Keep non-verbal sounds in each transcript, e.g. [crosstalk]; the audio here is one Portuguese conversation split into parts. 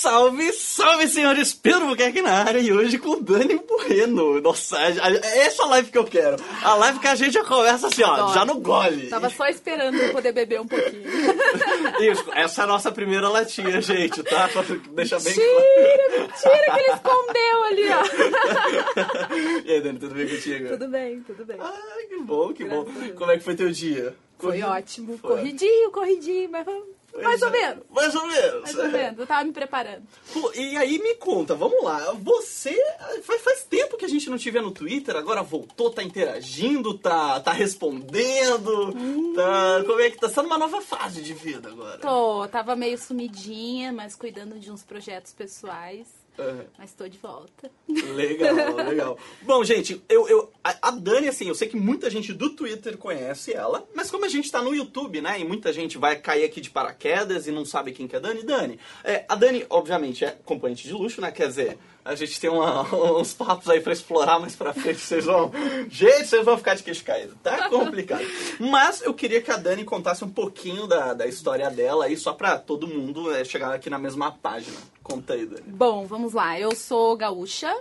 Salve, salve, senhores! Pedro Buquerque na área e hoje com Dani Bueno. Nossa, é essa live que eu quero. A live que a gente já conversa assim, ó, Adoro. já no gole. Tava só esperando eu poder beber um pouquinho. [laughs] Isso, essa é a nossa primeira latinha, gente, tá? Só deixa bem Mentira, mentira que ele escondeu ali, ó. [laughs] E aí, Dani, tudo bem contigo? Tudo bem, tudo bem. Ai, que bom, que bom. Graças Deus. Como é que foi teu dia? Foi Corrido? ótimo. Foi. Corridinho, corridinho, mas mais ou é. menos. Mais ou menos. Mais ou menos. Eu tava me preparando. Pô, e aí me conta, vamos lá. Você faz, faz tempo que a gente não te vê no Twitter, agora voltou, tá interagindo, tá, tá respondendo. Tá. Como é que tá? Você tá numa nova fase de vida agora. Tô, tava meio sumidinha, mas cuidando de uns projetos pessoais. Aham. Mas tô de volta. Legal, legal. [laughs] Bom, gente, eu, eu, a, Dani, assim, eu sei que muita gente do Twitter conhece ela, mas como a gente tá no YouTube, né, e muita gente vai cair aqui de paraquedas e não sabe quem que é a Dani, Dani, é, a Dani, obviamente, é componente de luxo, né, quer dizer, a gente tem uma- [laughs] uns papos aí pra explorar mais pra frente, vocês vão, gente, vocês vão ficar de queixo caído, tá complicado. Mas eu queria que a Dani contasse um pouquinho da, da história dela aí, só pra todo mundo é, chegar aqui na mesma página. Conta aí, Dani. Bom, vamos lá. Eu sou gaúcha.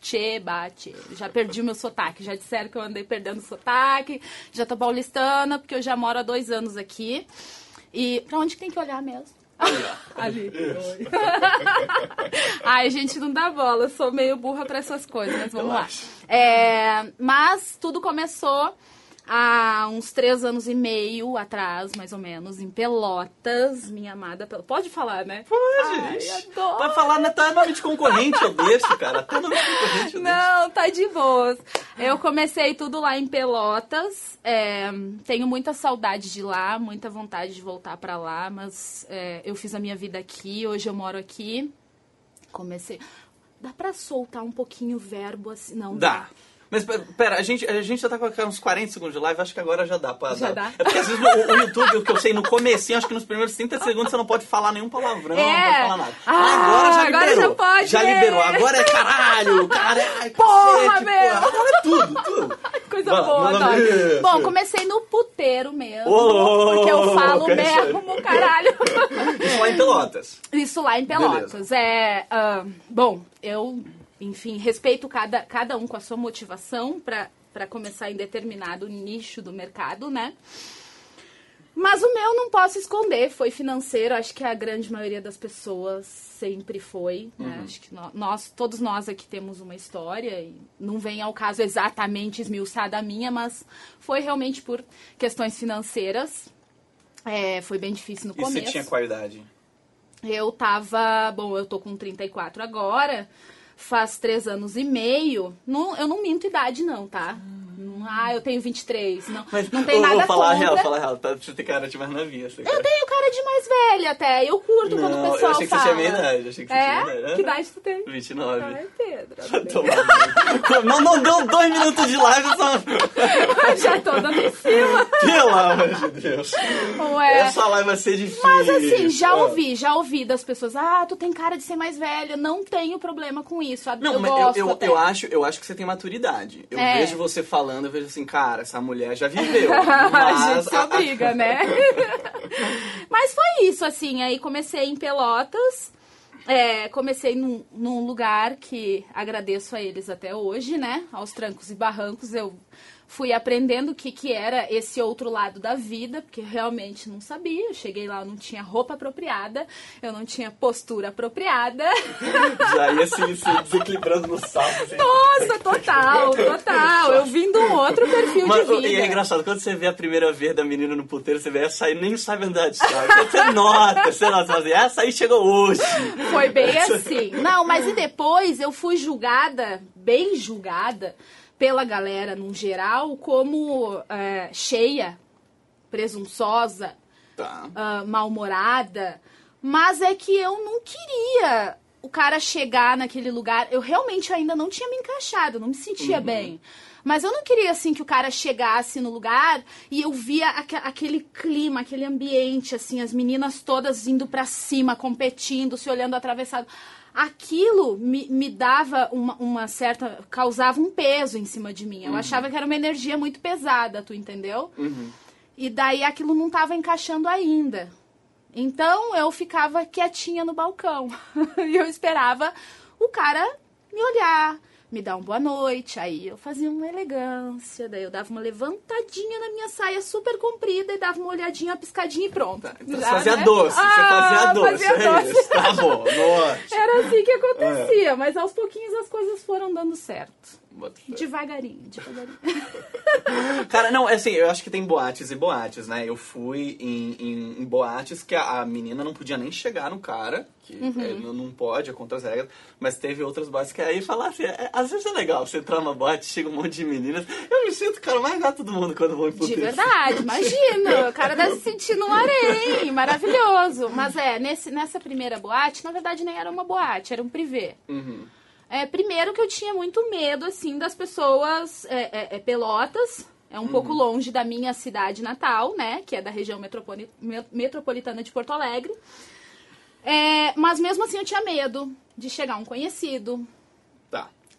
Tchê, bate. Já perdi o meu sotaque. Já disseram que eu andei perdendo o sotaque. Já tô paulistana, porque eu já moro há dois anos aqui. E pra onde que tem que olhar mesmo? Ali. Oi. [laughs] Ai, gente, não dá bola. Eu sou meio burra pra essas coisas, mas vamos Relaxa. lá. É, mas tudo começou há uns três anos e meio atrás, mais ou menos, em Pelotas. Minha amada Pelotas. Pode falar, né? Pode, Ai, adoro. Pra falar até nome de concorrente eu deixo, cara. Até nome de concorrente eu deixo. Não, tá de boas. Eu comecei tudo lá em Pelotas. é, tenho muita saudade de lá, muita vontade de voltar pra lá, mas é, eu fiz a minha vida aqui, hoje eu moro aqui. Comecei. Dá pra soltar um pouquinho o verbo assim? Não Dá. Mas pera, a gente, a gente já tá com uns 40 segundos de live, acho que agora já dá pra Já dar. dá? É porque às vezes o, o YouTube, o que eu sei, no comecinho, acho que nos primeiros 30 segundos você não pode falar nenhum palavrão, não É. pode falar nada. Ah, agora já agora liberou. já pode, Já liberou. Agora é caralho, caralho, Porra, cacete, meu! porra. Agora é tudo, tudo. Coisa boa, adoro. Bom, comecei no puteiro mesmo. Ô, porque eu falo que mesmo, caralho. Isso lá em Pelotas. Isso lá em Pelotas. É, ah, bom, eu, enfim, respeito cada, cada um com a sua motivação para começar em determinado nicho do mercado, né? Mas o meu não posso esconder, foi financeiro, acho que a grande maioria das pessoas sempre foi, né? Acho que nó- nós, todos nós aqui temos uma história e não vem ao caso exatamente esmiuçada a minha, mas foi realmente por questões financeiras. É, foi bem difícil no E você começo. tinha qual idade? Eu tava. Bom, eu tô com 34 agora. Faz três anos e meio. Não, eu não minto idade, não, tá? Não- Ah, eu tenho 23. Não, não tem eu nada vou falar a contra. real, falar real. Tá, você tem cara de mais novinha. Você Eu tenho cara de mais velha até. Eu curto quando o Não, eu pessoal achei que você fala. tinha meia idade. Achei que você tinha É? idade. Que idade tu tem? 29. Ai, Pedro. não, não deu dois minutos de live, só... [laughs] Já tô dando em cima. Pelo amor de Deus. Ué. Essa live vai ser difícil. Mas assim, já ouvi, já ouvi das pessoas. Ah, tu tem cara de ser mais velha. Não tenho problema com isso. Não, eu mas gosto eu, eu, eu acho, eu acho que você tem maturidade. Eu É. vejo você falando, eu vejo assim, cara, essa mulher já [laughs] viveu. a Mas gente se obriga, né? [laughs] Mas foi isso, assim. Aí comecei em Pelotas. é, comecei num, num lugar que agradeço a eles até hoje, né? Aos trancos e barrancos. Eu fui aprendendo o que, que era esse outro lado da vida, porque realmente não sabia. Eu cheguei lá, eu não tinha roupa apropriada, eu não tinha postura apropriada. [laughs] já ia se, se desequilibrando no salto. Assim. Nossa, total, total. Eu vim de um outro perfil Mas, de vida. e é engraçado, quando você vê a primeira vez da menina no puteiro, você vê essa aí nem sabe andar de Você nota, você nota, você fala assim, essa aí chegou hoje. Foi bem assim. Não, mas e depois eu fui julgada, bem julgada, pela galera no geral, como é, cheia, presunçosa, Tá. ah, mal-humorada. Mas é que eu não queria o cara chegar naquele lugar. Eu realmente ainda não tinha me encaixado, não me sentia bem. Mas eu não queria, assim, que o cara chegasse no lugar e eu via aque- aquele clima, aquele ambiente, assim, as meninas todas indo pra cima, competindo, se olhando atravessado. Aquilo me, me dava uma, uma certa. causava um peso em cima de mim. Eu achava que era uma energia muito pesada, tu entendeu? E daí aquilo não tava encaixando ainda. Então eu ficava quietinha no balcão [laughs] e eu esperava o cara me olhar, me dar uma boa noite. Aí eu fazia uma elegância, daí eu dava uma levantadinha na minha saia super comprida e dava uma olhadinha, uma piscadinha e pronto. Tá, então você fazia né? doce, ah, você fazia doce, fazia é doce. Tá bom. [laughs] Era assim que acontecia, é. mas aos pouquinhos as coisas foram dando certo. Devagarinho, devagarinho. [laughs] Cara, não, é assim, eu acho que tem boates e boates, né? Eu fui em, em, em boates que a, a, menina não podia nem chegar no cara, que uhum. é, não pode, é contra as regras, mas teve outras boates que aí falar assim, é, às vezes é legal você entrar numa boate, chega um monte de meninas, eu me sinto o cara mais gato do mundo quando vou em De verdade, imagina, o cara deve se sentir num harém, maravilhoso. Mas é, nesse, nessa primeira boate, na verdade nem era uma boate, era um privê. Uhum. É, primeiro que eu tinha muito medo, assim, das pessoas é, é, é pelotas. É um uhum. pouco longe da minha cidade natal, né? Que é da região metropoli metropolitana de Porto Alegre. É, mas mesmo assim eu tinha medo de chegar um conhecido.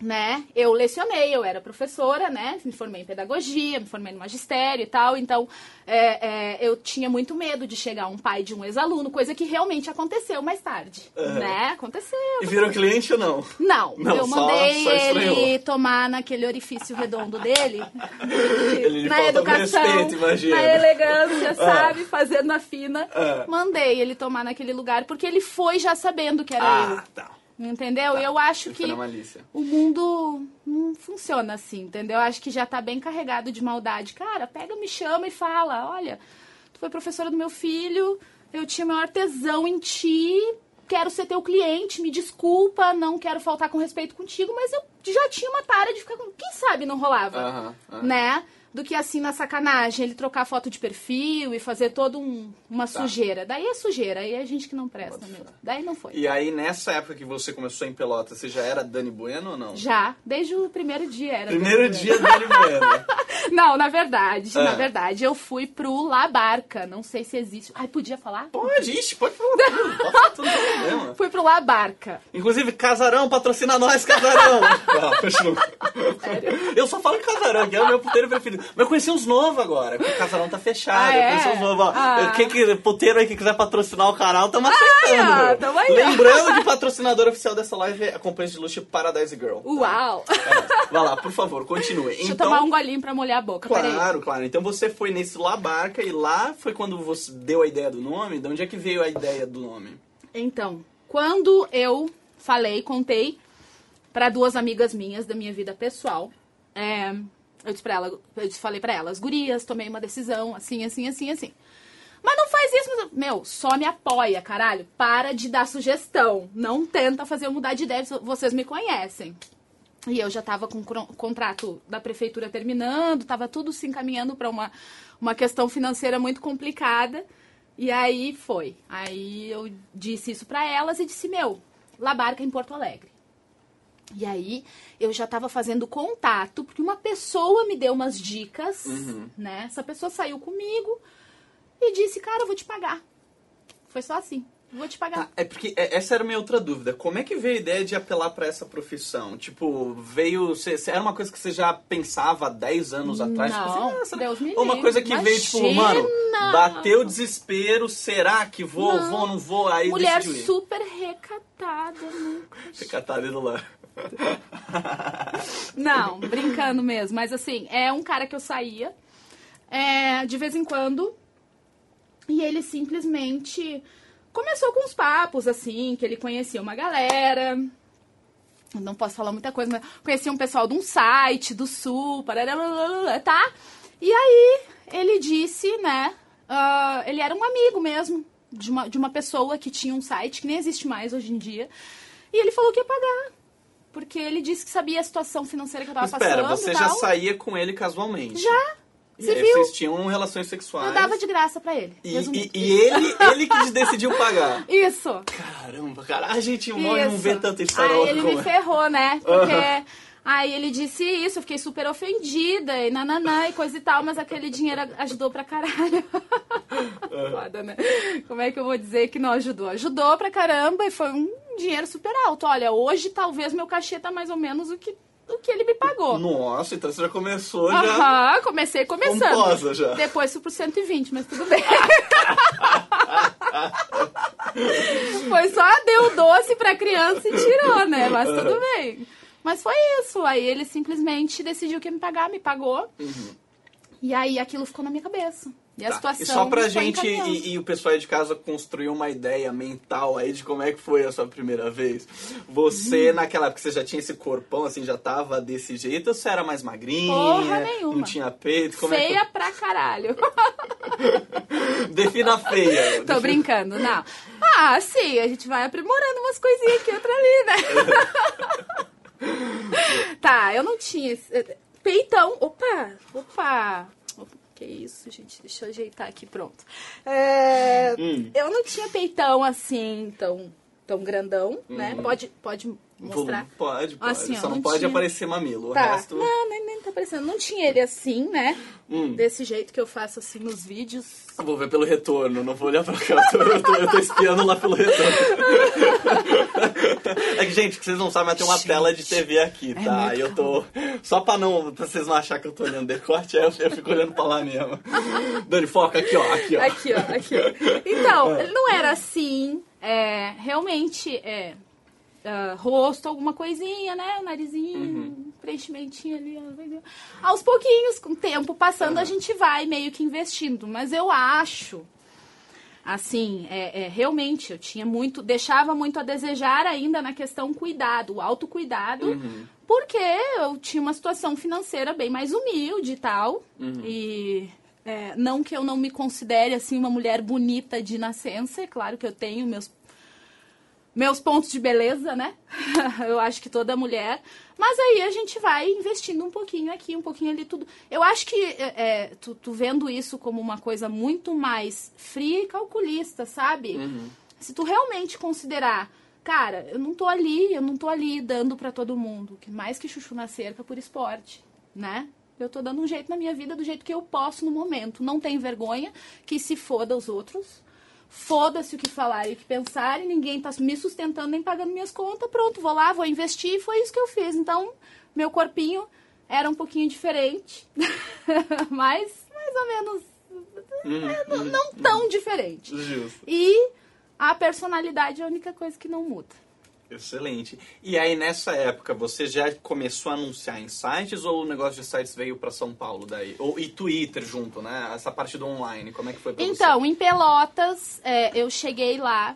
Né? Eu lecionei, eu era professora, né? Me formei em pedagogia, me formei no magistério e tal. Então, é, é, eu tinha muito medo de chegar um pai de um ex-aluno, coisa que realmente aconteceu mais tarde, uhum. né? Aconteceu. E virou cliente ou não? Não. não eu mandei só, só ele tomar naquele orifício redondo dele. [laughs] ele na educação, respeito, imagina. na elegância, ah. sabe? Fazendo a fina. Ah. Mandei ele tomar naquele lugar, porque ele foi já sabendo que era ah, eu. Tá. Entendeu? Tá. Eu acho que o mundo não funciona assim, entendeu? Eu acho que já tá bem carregado de maldade. Cara, pega, me chama e fala: olha, tu foi professora do meu filho, eu tinha maior tesão em ti, quero ser teu cliente, me desculpa, não quero faltar com respeito contigo, mas eu já tinha uma tara de ficar com. Quem sabe não rolava? Né? Do que assim na sacanagem, ele trocar foto de perfil e fazer toda um, uma tá. sujeira. Daí é sujeira, aí é gente que não presta mesmo. Daí não foi. E aí nessa época que você começou em Pelota, você já era Dani Bueno ou não? Já, desde o primeiro dia era. Primeiro Dani dia Dani Bueno. [laughs] não, na verdade, ah. na verdade, eu fui pro La Barca, não sei se existe. Ai, podia falar? Pode, ixi, pode falar. Pode, tudo problema. Fui pro La Barca. Inclusive, Casarão, patrocina nós, Casarão. [laughs] ah, fechou. Sério? Eu só falo Casarão, que é o meu puteiro preferido. Mas eu conheci uns novos agora, porque o casarão tá fechado. Ah, é? Eu conheci uns novos. Ah. Quem que, puteiro aí que quiser patrocinar o canal, tamo aceitando. Ah, tamo aí, Lembrando que patrocinador oficial dessa live é a companhia de luxo Paradise Girl. Tá? Uau! É, vai lá, por favor, continue. Deixa então, eu tomar um golinho pra molhar a boca, Claro, claro. Então você foi nesse La Barca e lá foi quando você deu a ideia do nome? De onde é que veio a ideia do nome? Então, quando eu falei, contei para duas amigas minhas da minha vida pessoal, é, eu disse pra ela, eu falei para elas, gurias, tomei uma decisão, assim, assim, assim, assim. Mas não faz isso, meu, só me apoia, caralho. Para de dar sugestão. Não tenta fazer eu mudar de ideia, vocês me conhecem. E eu já tava com o contrato da prefeitura terminando, tava tudo se encaminhando para uma, uma questão financeira muito complicada. E aí foi. Aí eu disse isso para elas e disse, meu, Labarca em Porto Alegre. E aí eu já estava fazendo contato, porque uma pessoa me deu umas dicas, uhum. né? Essa pessoa saiu comigo e disse, cara, eu vou te pagar. Foi só assim. Vou te pagar. Tá, é porque é, essa era a minha outra dúvida. Como é que veio a ideia de apelar para essa profissão? Tipo, veio. Cê, cê, era uma coisa que você já pensava há 10 anos atrás? Não, tipo assim, ah, Deus me Ou uma coisa que Imagina. veio, tipo, mano, bateu desespero, será que vou, não. vou, não vou? Aí Mulher super recatada, nunca. [laughs] Recatada do lar. Não, brincando mesmo. Mas assim, é um cara que eu saía é, de vez em quando. E ele simplesmente começou com uns papos, assim, que ele conhecia uma galera. Não posso falar muita coisa, mas conhecia um pessoal de um site do sul, tá? E aí ele disse, né? Uh, ele era um amigo mesmo de uma, de uma pessoa que tinha um site que nem existe mais hoje em dia. E ele falou que ia pagar porque ele disse que sabia a situação financeira que eu tava Espera, passando. Espera, você já saía com ele casualmente? Já. Você viu? Vocês tinham relações sexuais. Eu dava de graça pra ele. E, e, e ele, ele que decidiu pagar. [laughs] Isso. Caramba, cara. A gente morre não vê tanta história Aí ele me ferrou, né? Porque Aí ele disse isso, eu fiquei super ofendida e nananã e coisa e tal, mas aquele dinheiro ajudou pra caralho. [laughs] Foda, né? Como é que eu vou dizer que não ajudou? Ajudou pra caramba e foi um dinheiro super alto. Olha, hoje talvez meu cachê tá mais ou menos o que o que ele me pagou. Nossa, então você já começou já. Aham, comecei começando. Pomposa já. Depois fui pro 120, mas tudo bem. [laughs] foi só deu doce pra criança e tirou, né? Mas tudo bem. Mas foi isso. Aí ele simplesmente decidiu que ia me pagar, me pagou. Uhum. E aí aquilo ficou na minha cabeça. E a tá. situação. E só pra gente e, e, o pessoal aí de casa construir uma ideia mental aí de como é que foi a sua primeira vez. Você, hum. naquela época, você já tinha esse corpão, assim, já tava desse jeito, ou você era mais magrinha? Porra nenhuma. Não tinha peito? Como feia é que... pra caralho. [laughs] Defina feia. [laughs] Tô Defina... brincando, não. Ah, sim, a gente vai aprimorando umas coisinhas aqui, outra ali, né? [laughs] tá, eu não tinha. Peitão. Opa! Opa! Que isso, gente? Deixa eu ajeitar aqui, pronto. É, hum. Eu não tinha peitão assim, tão, tão grandão, né? Hum. Pode, pode mostrar? Pode, pode. Assim, Só não, não pode tinha... aparecer mamilo. Tá. O resto... Não, nem, nem tá aparecendo. Não tinha ele assim, né? Hum. Desse jeito que eu faço assim nos vídeos. Eu vou ver pelo retorno, não vou olhar pra cá. Eu tô, eu tô, espiando lá pelo retorno. é que, gente, que vocês não sabem, mas tem uma gente, tela de TV aqui, é tá? É eu tô. Só pra não. pra vocês não acharem que eu tô olhando decote, aí eu, eu fico olhando pra lá mesmo. Dani, foca aqui, ó. Aqui, ó. Aqui, ó, aqui, ó. Então, ele não era assim. É, realmente, é, uh, rosto, alguma coisinha, né? O narizinho, uhum. preenchimentinho ali. Aos pouquinhos, com o tempo passando, uhum. a gente vai meio que investindo. Mas eu acho, assim, é, é, realmente, eu tinha muito, deixava muito a desejar ainda na questão cuidado, o autocuidado. Uhum. Porque eu tinha uma situação financeira bem mais humilde e tal. Uhum. E é, não que eu não me considere assim uma mulher bonita de nascença, é claro que eu tenho meus meus pontos de beleza, né? [laughs] eu acho que toda mulher. Mas aí a gente vai investindo um pouquinho aqui, um pouquinho ali, tudo. Eu acho que é, é, tu, tu, vendo isso como uma coisa muito mais fria e calculista, sabe? Uhum. Se tu realmente considerar, cara, eu não tô ali, eu não tô ali dando para todo mundo, que mais que chuchu na cerca por esporte, né? Eu tô dando um jeito na minha vida do jeito que eu posso no momento. Não tem vergonha que se foda os outros foda-se o que falar e o que pensarem, ninguém tá me sustentando nem pagando minhas contas, pronto, vou lá, vou investir, e foi isso que eu fiz. Então, meu corpinho era um pouquinho diferente, [laughs] mas mais ou menos hum, é, não, hum, tão hum, diferente. Justo. E a personalidade é a única coisa que não muda. Excelente. E aí, nessa época, você já começou a anunciar em sites ou o negócio de sites veio para São Paulo daí? Ou, e Twitter junto, né? Essa parte do online, como é que foi pra então, você? em Pelotas, é, eu cheguei lá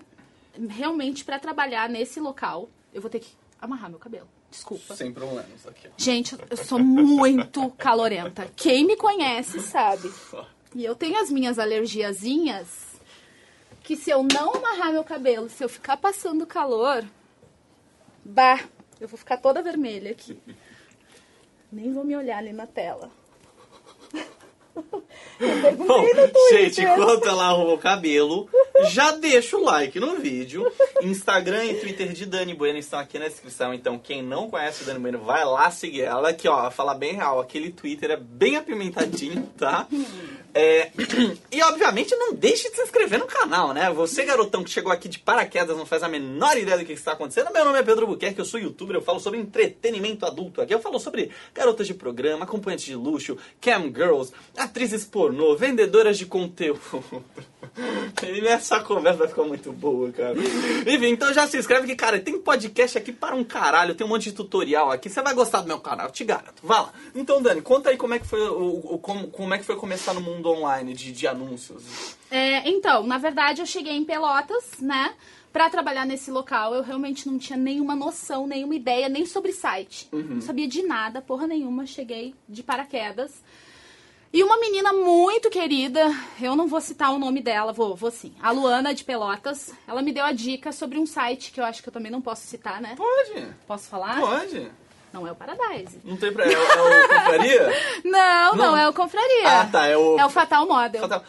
realmente para trabalhar nesse local. Eu vou ter que amarrar meu cabelo. Desculpa. Sem problemas aqui. Gente, eu sou muito calorenta. Quem me conhece sabe. E eu tenho as minhas alergiazinhas que se eu não amarrar meu cabelo, se eu ficar passando calor, Bah, eu vou ficar toda vermelha aqui. Nem vou me olhar ali na tela. [laughs] Bom, gente, enquanto ela arruma o cabelo, já deixa o like no vídeo. Instagram e Twitter de Dani Bueno estão aqui na descrição. Então, quem não conhece a Dani Bueno, vai lá seguir ela. Que, ó, falar bem real, aquele Twitter é bem apimentadinho, tá? É... [clears throat] E, obviamente, não deixe de se inscrever no canal, né? Você, garotão, que chegou aqui de paraquedas, não faz a menor ideia do que está acontecendo. Meu nome é Pedro Buquerque, eu sou youtuber, eu falo sobre entretenimento adulto aqui. Eu falo sobre garotas de programa, acompanhantes de luxo, cam girls, atrizes pornô, vendedoras de conteúdo. [laughs] Essa conversa vai ficar muito boa, cara. Enfim, então já se inscreve que, cara, tem podcast aqui para um caralho, tem um monte de tutorial aqui. Você vai gostar do meu canal, te garanto. Vá lá. Então, Dani, conta aí como é que foi o, o como, como é que foi começar no mundo online de, de anúncios. É, então, na verdade, eu cheguei em Pelotas, né? Pra trabalhar nesse local, eu realmente não tinha nenhuma noção, nenhuma ideia, nem sobre site. Uhum. Não sabia de nada, porra nenhuma. Cheguei de paraquedas. E uma menina muito querida, eu não vou citar o nome dela, vou, vou sim. A Luana de Pelotas, ela me deu a dica sobre um site que eu acho que eu também não posso citar, né? Pode. Posso falar? Pode. Não é o Paradise. Não tem pra... É, é o Confraria? [laughs] não, não, não, é o Confraria. Ah, tá. É o... É o Fatal Model. Fatal...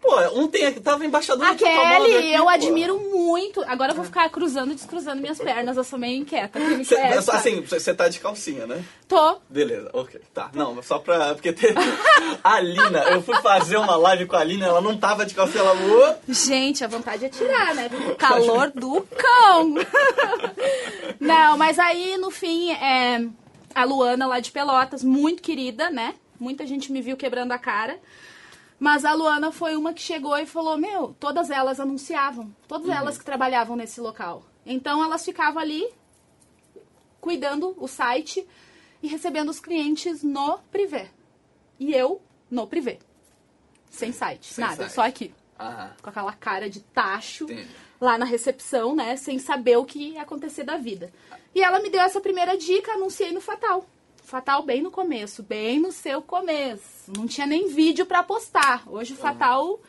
Pô, ontem tava embaixador a Kelly, aqui, eu pô. admiro muito. Agora eu vou ficar cruzando e descruzando minhas pernas. Eu sou meio inquieta. Cê, assim, você tá de calcinha, né? Tô. Beleza, ok. Tá. Não, só pra. Porque teve. [laughs] a Lina, eu fui fazer uma live com a Lina, ela não tava de calcinha, ela. Gente, a vontade é tirar, né? O calor do cão. [laughs] não, mas aí no fim, é, a Luana lá de Pelotas, muito querida, né? Muita gente me viu quebrando a cara. Mas a Luana foi uma que chegou e falou: Meu, todas elas anunciavam, todas Uhum. elas que trabalhavam nesse local. Então elas ficavam ali cuidando o site e recebendo os clientes no privê. E eu no privê. Sem site, Sem nada, site. só aqui. Ah, Com aquela cara de tacho entendi. lá na recepção, né? Sem saber o que ia acontecer da vida. E ela me deu essa primeira dica, anunciei no Fatal. Fatal bem no começo, bem no seu começo. Não tinha nem vídeo pra postar. Hoje o Fatal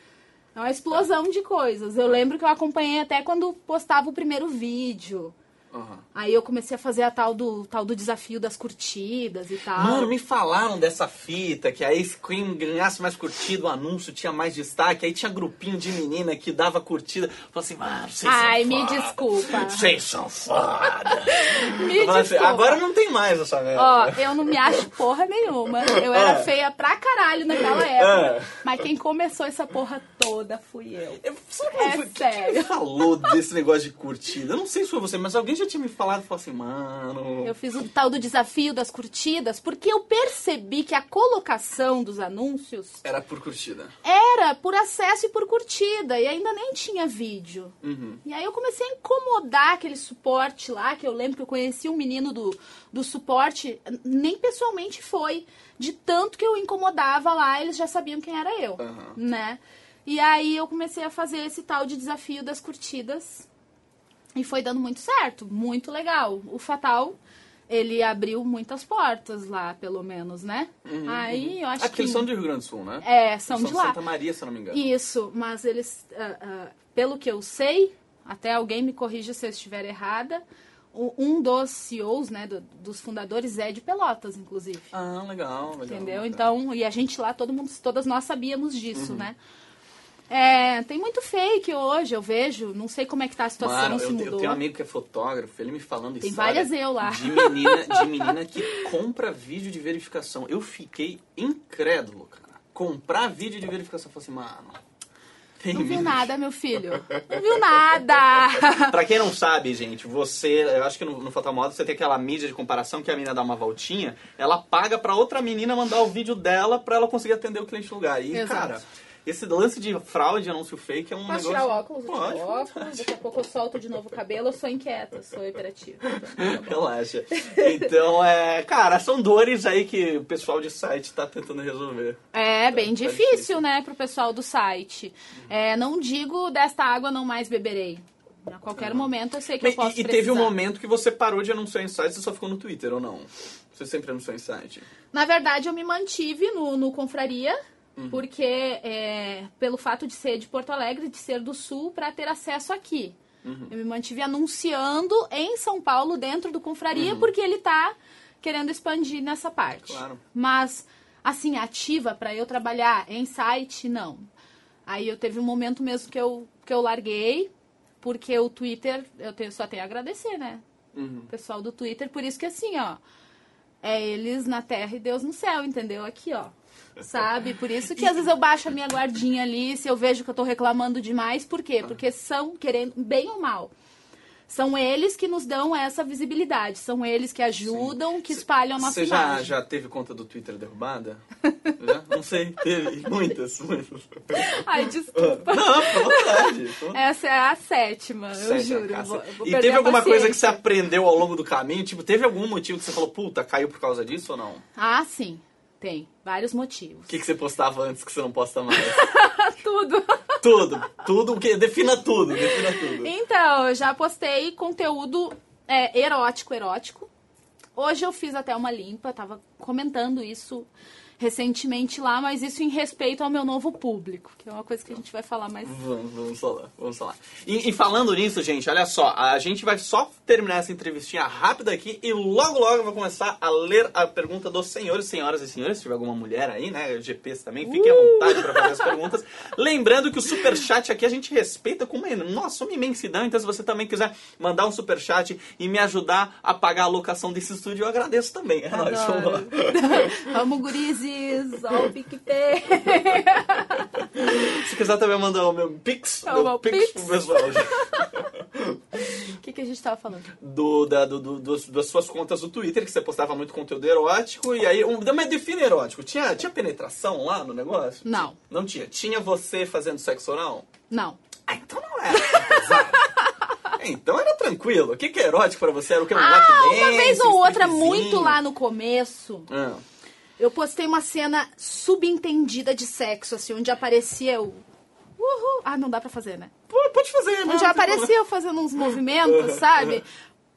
é uma explosão de coisas. Eu lembro que eu acompanhei até quando postava o primeiro vídeo. Aham. Aí eu comecei a fazer a tal do, tal do desafio das curtidas e tal. Mano, me falaram dessa fita, que aí quem ganhasse mais curtida, o anúncio tinha mais destaque, aí tinha grupinho de menina que dava curtida. Falei assim, mano, vocês Ai, são me foda. Vocês Vocês são foda. [laughs] Me assim, desculpa. agora não tem mais essa merda. Ó, eu não me acho porra nenhuma. Eu era É. feia pra caralho naquela época. É. Mas quem começou essa porra toda fui eu. Eu, sabe É sério. falou desse negócio de curtida? Eu não sei se foi você, mas alguém já tinha me falado e falou assim, mano. Eu fiz o tal do desafio das curtidas porque eu percebi que a colocação dos anúncios Era por curtida. era por acesso e por curtida. E ainda nem tinha vídeo. Uhum. E aí eu comecei a incomodar aquele suporte lá, que eu lembro que eu conheci um menino do, do suporte, nem pessoalmente foi. De tanto que eu incomodava lá, eles já sabiam quem era eu, Aham. né? E aí eu comecei a fazer esse tal de desafio das curtidas. E foi dando muito certo, muito legal. O Fatal, ele abriu muitas portas lá, pelo menos, né? Aí eu acho porque que... eles são do Rio Grande do Sul, né? É, são Eles de lá. Santa Maria, se não me engano. Isso, mas eles, ah, ah, pelo que eu sei, até alguém me corrija se eu estiver errada, um dos CEOs, né, do- dos fundadores é de Pelotas, inclusive. Ah, legal, legal. Entendeu? legal. Então, e a gente lá, todo mundo, todas nós sabíamos Uhum. disso, né? É, tem muito fake hoje, eu vejo. Não sei como é que tá a situação, Mano, se eu, te- eu mudou. tenho um amigo que é fotógrafo, ele me falando Tem história várias eu lá. De menina, de menina que compra vídeo de verificação. Eu fiquei incrédulo, cara. Comprar vídeo de verificação. Eu falei assim, mano. Tem Não viu vídeo. nada, meu filho. Não viu nada. [laughs] Pra quem não sabe, gente, você, eu acho que no, no Fotomodo você tem aquela mídia de comparação que a menina dá uma voltinha, ela paga pra outra menina mandar o vídeo dela pra ela conseguir atender o cliente no lugar. E, Exato. cara, esse lance de fraude, anúncio fake é um Posso negócio... tirar o óculos? Eu Pode, tiro o óculos, daqui a pouco eu solto de novo o cabelo. Eu sou inquieta, sou hiperativa. Relaxa. Então, é, cara, são dores aí que o pessoal de site tá tentando resolver. É bem Tá difícil, difícil. né, pro pessoal do site. É, não digo desta água não mais beberei. A qualquer momento eu sei que eu E, posso e teve um momento que você parou de anunciar em site e só ficou no Twitter, ou não? Você sempre anunciou em site? Na verdade, eu me mantive no, no Confraria, Uhum. porque é, pelo fato de ser de Porto Alegre, de ser do Sul, para ter acesso aqui. Uhum. Eu me mantive anunciando em São Paulo, dentro do Uhum. Confraria, porque ele tá querendo expandir nessa parte. Claro. Mas, assim, ativa para eu trabalhar em site, não. Aí eu teve um momento mesmo que eu, que eu larguei, porque o Twitter, eu tenho, só tenho a agradecer, né? Uhum. o pessoal do Twitter, por isso que assim, ó, é eles na terra e Deus no céu, entendeu? Aqui, ó. Sabe? Por isso que às vezes eu baixo a minha guardinha ali, se eu vejo que eu tô reclamando demais, por quê? Porque são, querendo, bem ou mal, são eles que nos dão essa visibilidade, são eles que ajudam, que espalham a nossa Você já, imagem. já teve conta do Twitter derrubada? [laughs] já? Não sei, teve. Muitas, muitas. Ai, desculpa. Não, à vontade. Tô- Essa é a sétima, eu juro. eu vou- vou e teve alguma coisa que você aprendeu ao longo do caminho? Tipo, teve algum motivo que você falou, puta, caiu por causa disso ou não? Ah, sim, tem. Vários motivos. que, que você postava antes que você não posta mais? [laughs] Tudo. tudo, tudo, o que? Defina tudo, defina tudo. Então, eu já postei conteúdo é, erótico, erótico. Hoje eu fiz até uma limpa, tava comentando isso recentemente lá, mas isso em respeito ao meu novo público, que é uma coisa que a gente vai falar mais. Vamos, vamos falar, vamos falar. E, e falando nisso, gente, olha só, a gente vai só terminar essa entrevistinha rápida aqui e logo, logo eu vou começar a ler a pergunta dos senhores, senhoras e senhores, se tiver alguma mulher aí, né, GPs também, fiquem à vontade para fazer as perguntas. Lembrando que o superchat aqui a gente respeita com uma, nossa, uma imensidão, então se você também quiser mandar um superchat e me ajudar a pagar a locação desse estúdio, eu agradeço também. É nóis, vamos lá. [laughs] Vamos, gurizes, ó o PicPay. Se quiser também mandar o meu Pix, o meu meu Pix Pix. pro pessoal. O [laughs] que, que a gente tava falando? Do, da, do, do, das suas contas do Twitter, que você postava muito conteúdo erótico, e aí, um, mas define erótico. Tinha, tinha penetração lá no negócio? Não. Não tinha. Tinha você fazendo sexo oral? Não. Ah, então não era [laughs] então era tranquilo. O que, que é erótico pra você? Era o que? Um Ah, uma vez ou outra, muito lá no começo, Ah. Eu postei uma cena subentendida de sexo, assim, onde aparecia o. Uhul. Ah, não dá pra fazer, né? Pode fazer, né? Onde aparecia eu fazendo uns movimentos, sabe?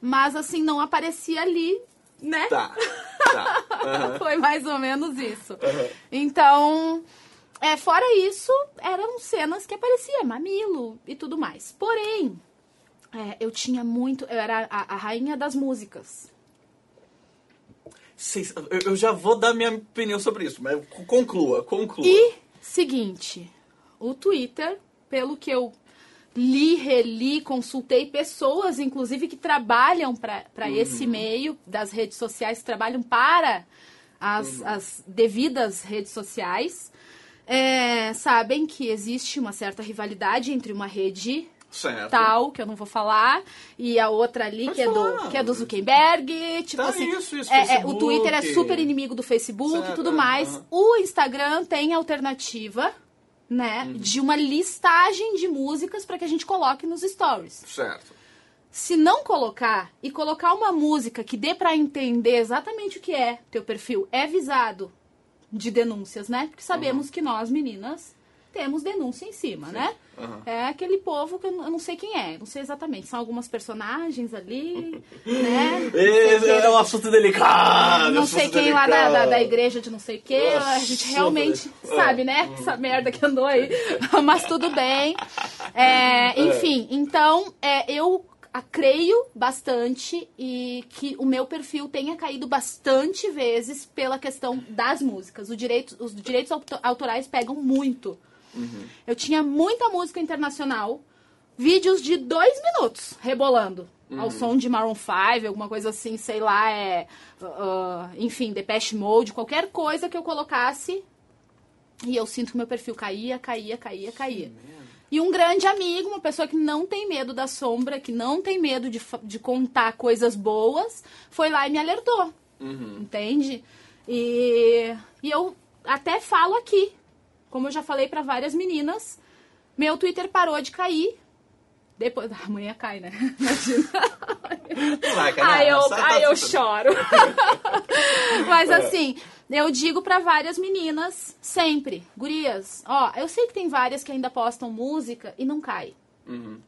Mas assim, não aparecia ali, né? Tá, tá. Aham. [laughs] Foi mais ou menos isso. Aham. Então, é, fora isso, eram cenas que aparecia mamilo e tudo mais. Porém, é, eu tinha muito. Eu era a, a rainha das músicas. Eu- já vou dar minha opinião sobre isso, mas conclua, conclua. E, seguinte, o Twitter, pelo que eu li, reli, consultei pessoas, inclusive, que trabalham para esse meio das redes sociais, trabalham para as, as devidas redes sociais, é, sabem que existe uma certa rivalidade entre uma rede Certo. tal, que eu não vou falar, e a outra ali, Pode que é, do, que é do Zuckerberg. Tipo Tá, assim, isso, isso, é- é, o. Twitter é super inimigo do Facebook e tudo é, mais. aham. O Instagram tem alternativa, né, Uhum. de uma listagem de músicas para que a gente coloque nos stories. Certo. Se não colocar e colocar uma música que dê para entender exatamente o que é teu perfil, é visado de denúncias, né? Porque sabemos que nós, meninas, temos denúncia em cima, né? Aham. É aquele povo que eu não sei quem é, não sei exatamente. São algumas personagens ali, [laughs] né? Esse é um assunto delicado. Não sei quem lá da, da, delicado. da igreja de não sei o que, a gente realmente velho. sabe, né? Essa merda que andou aí. [laughs] Mas tudo bem. É, enfim, então é, eu creio bastante e que o meu perfil tenha caído bastante vezes pela questão das músicas. O direito, os direitos auto- autorais pegam muito. Eu tinha muita música internacional, vídeos de dois minutos rebolando. Ao som de Maroon 5, alguma coisa assim, sei lá, é. ah, enfim, Depeche Mode, qualquer coisa que eu colocasse. E eu sinto que meu perfil caía, caía, caía, caía. E um grande amigo, uma pessoa que não tem medo da sombra, que não tem medo de, de contar coisas boas, foi lá e me alertou. Entende? E, e eu até falo aqui, como eu já falei pra várias meninas, meu Twitter parou de cair. Depois, [laughs] amanhã cai, né? Imagina. Vai, cara, Aí eu, sai- aí tá- eu choro. [laughs] Mas assim, eu digo pra várias meninas, sempre, gurias, ó, eu sei que tem várias que ainda postam música e não cai. Uhum.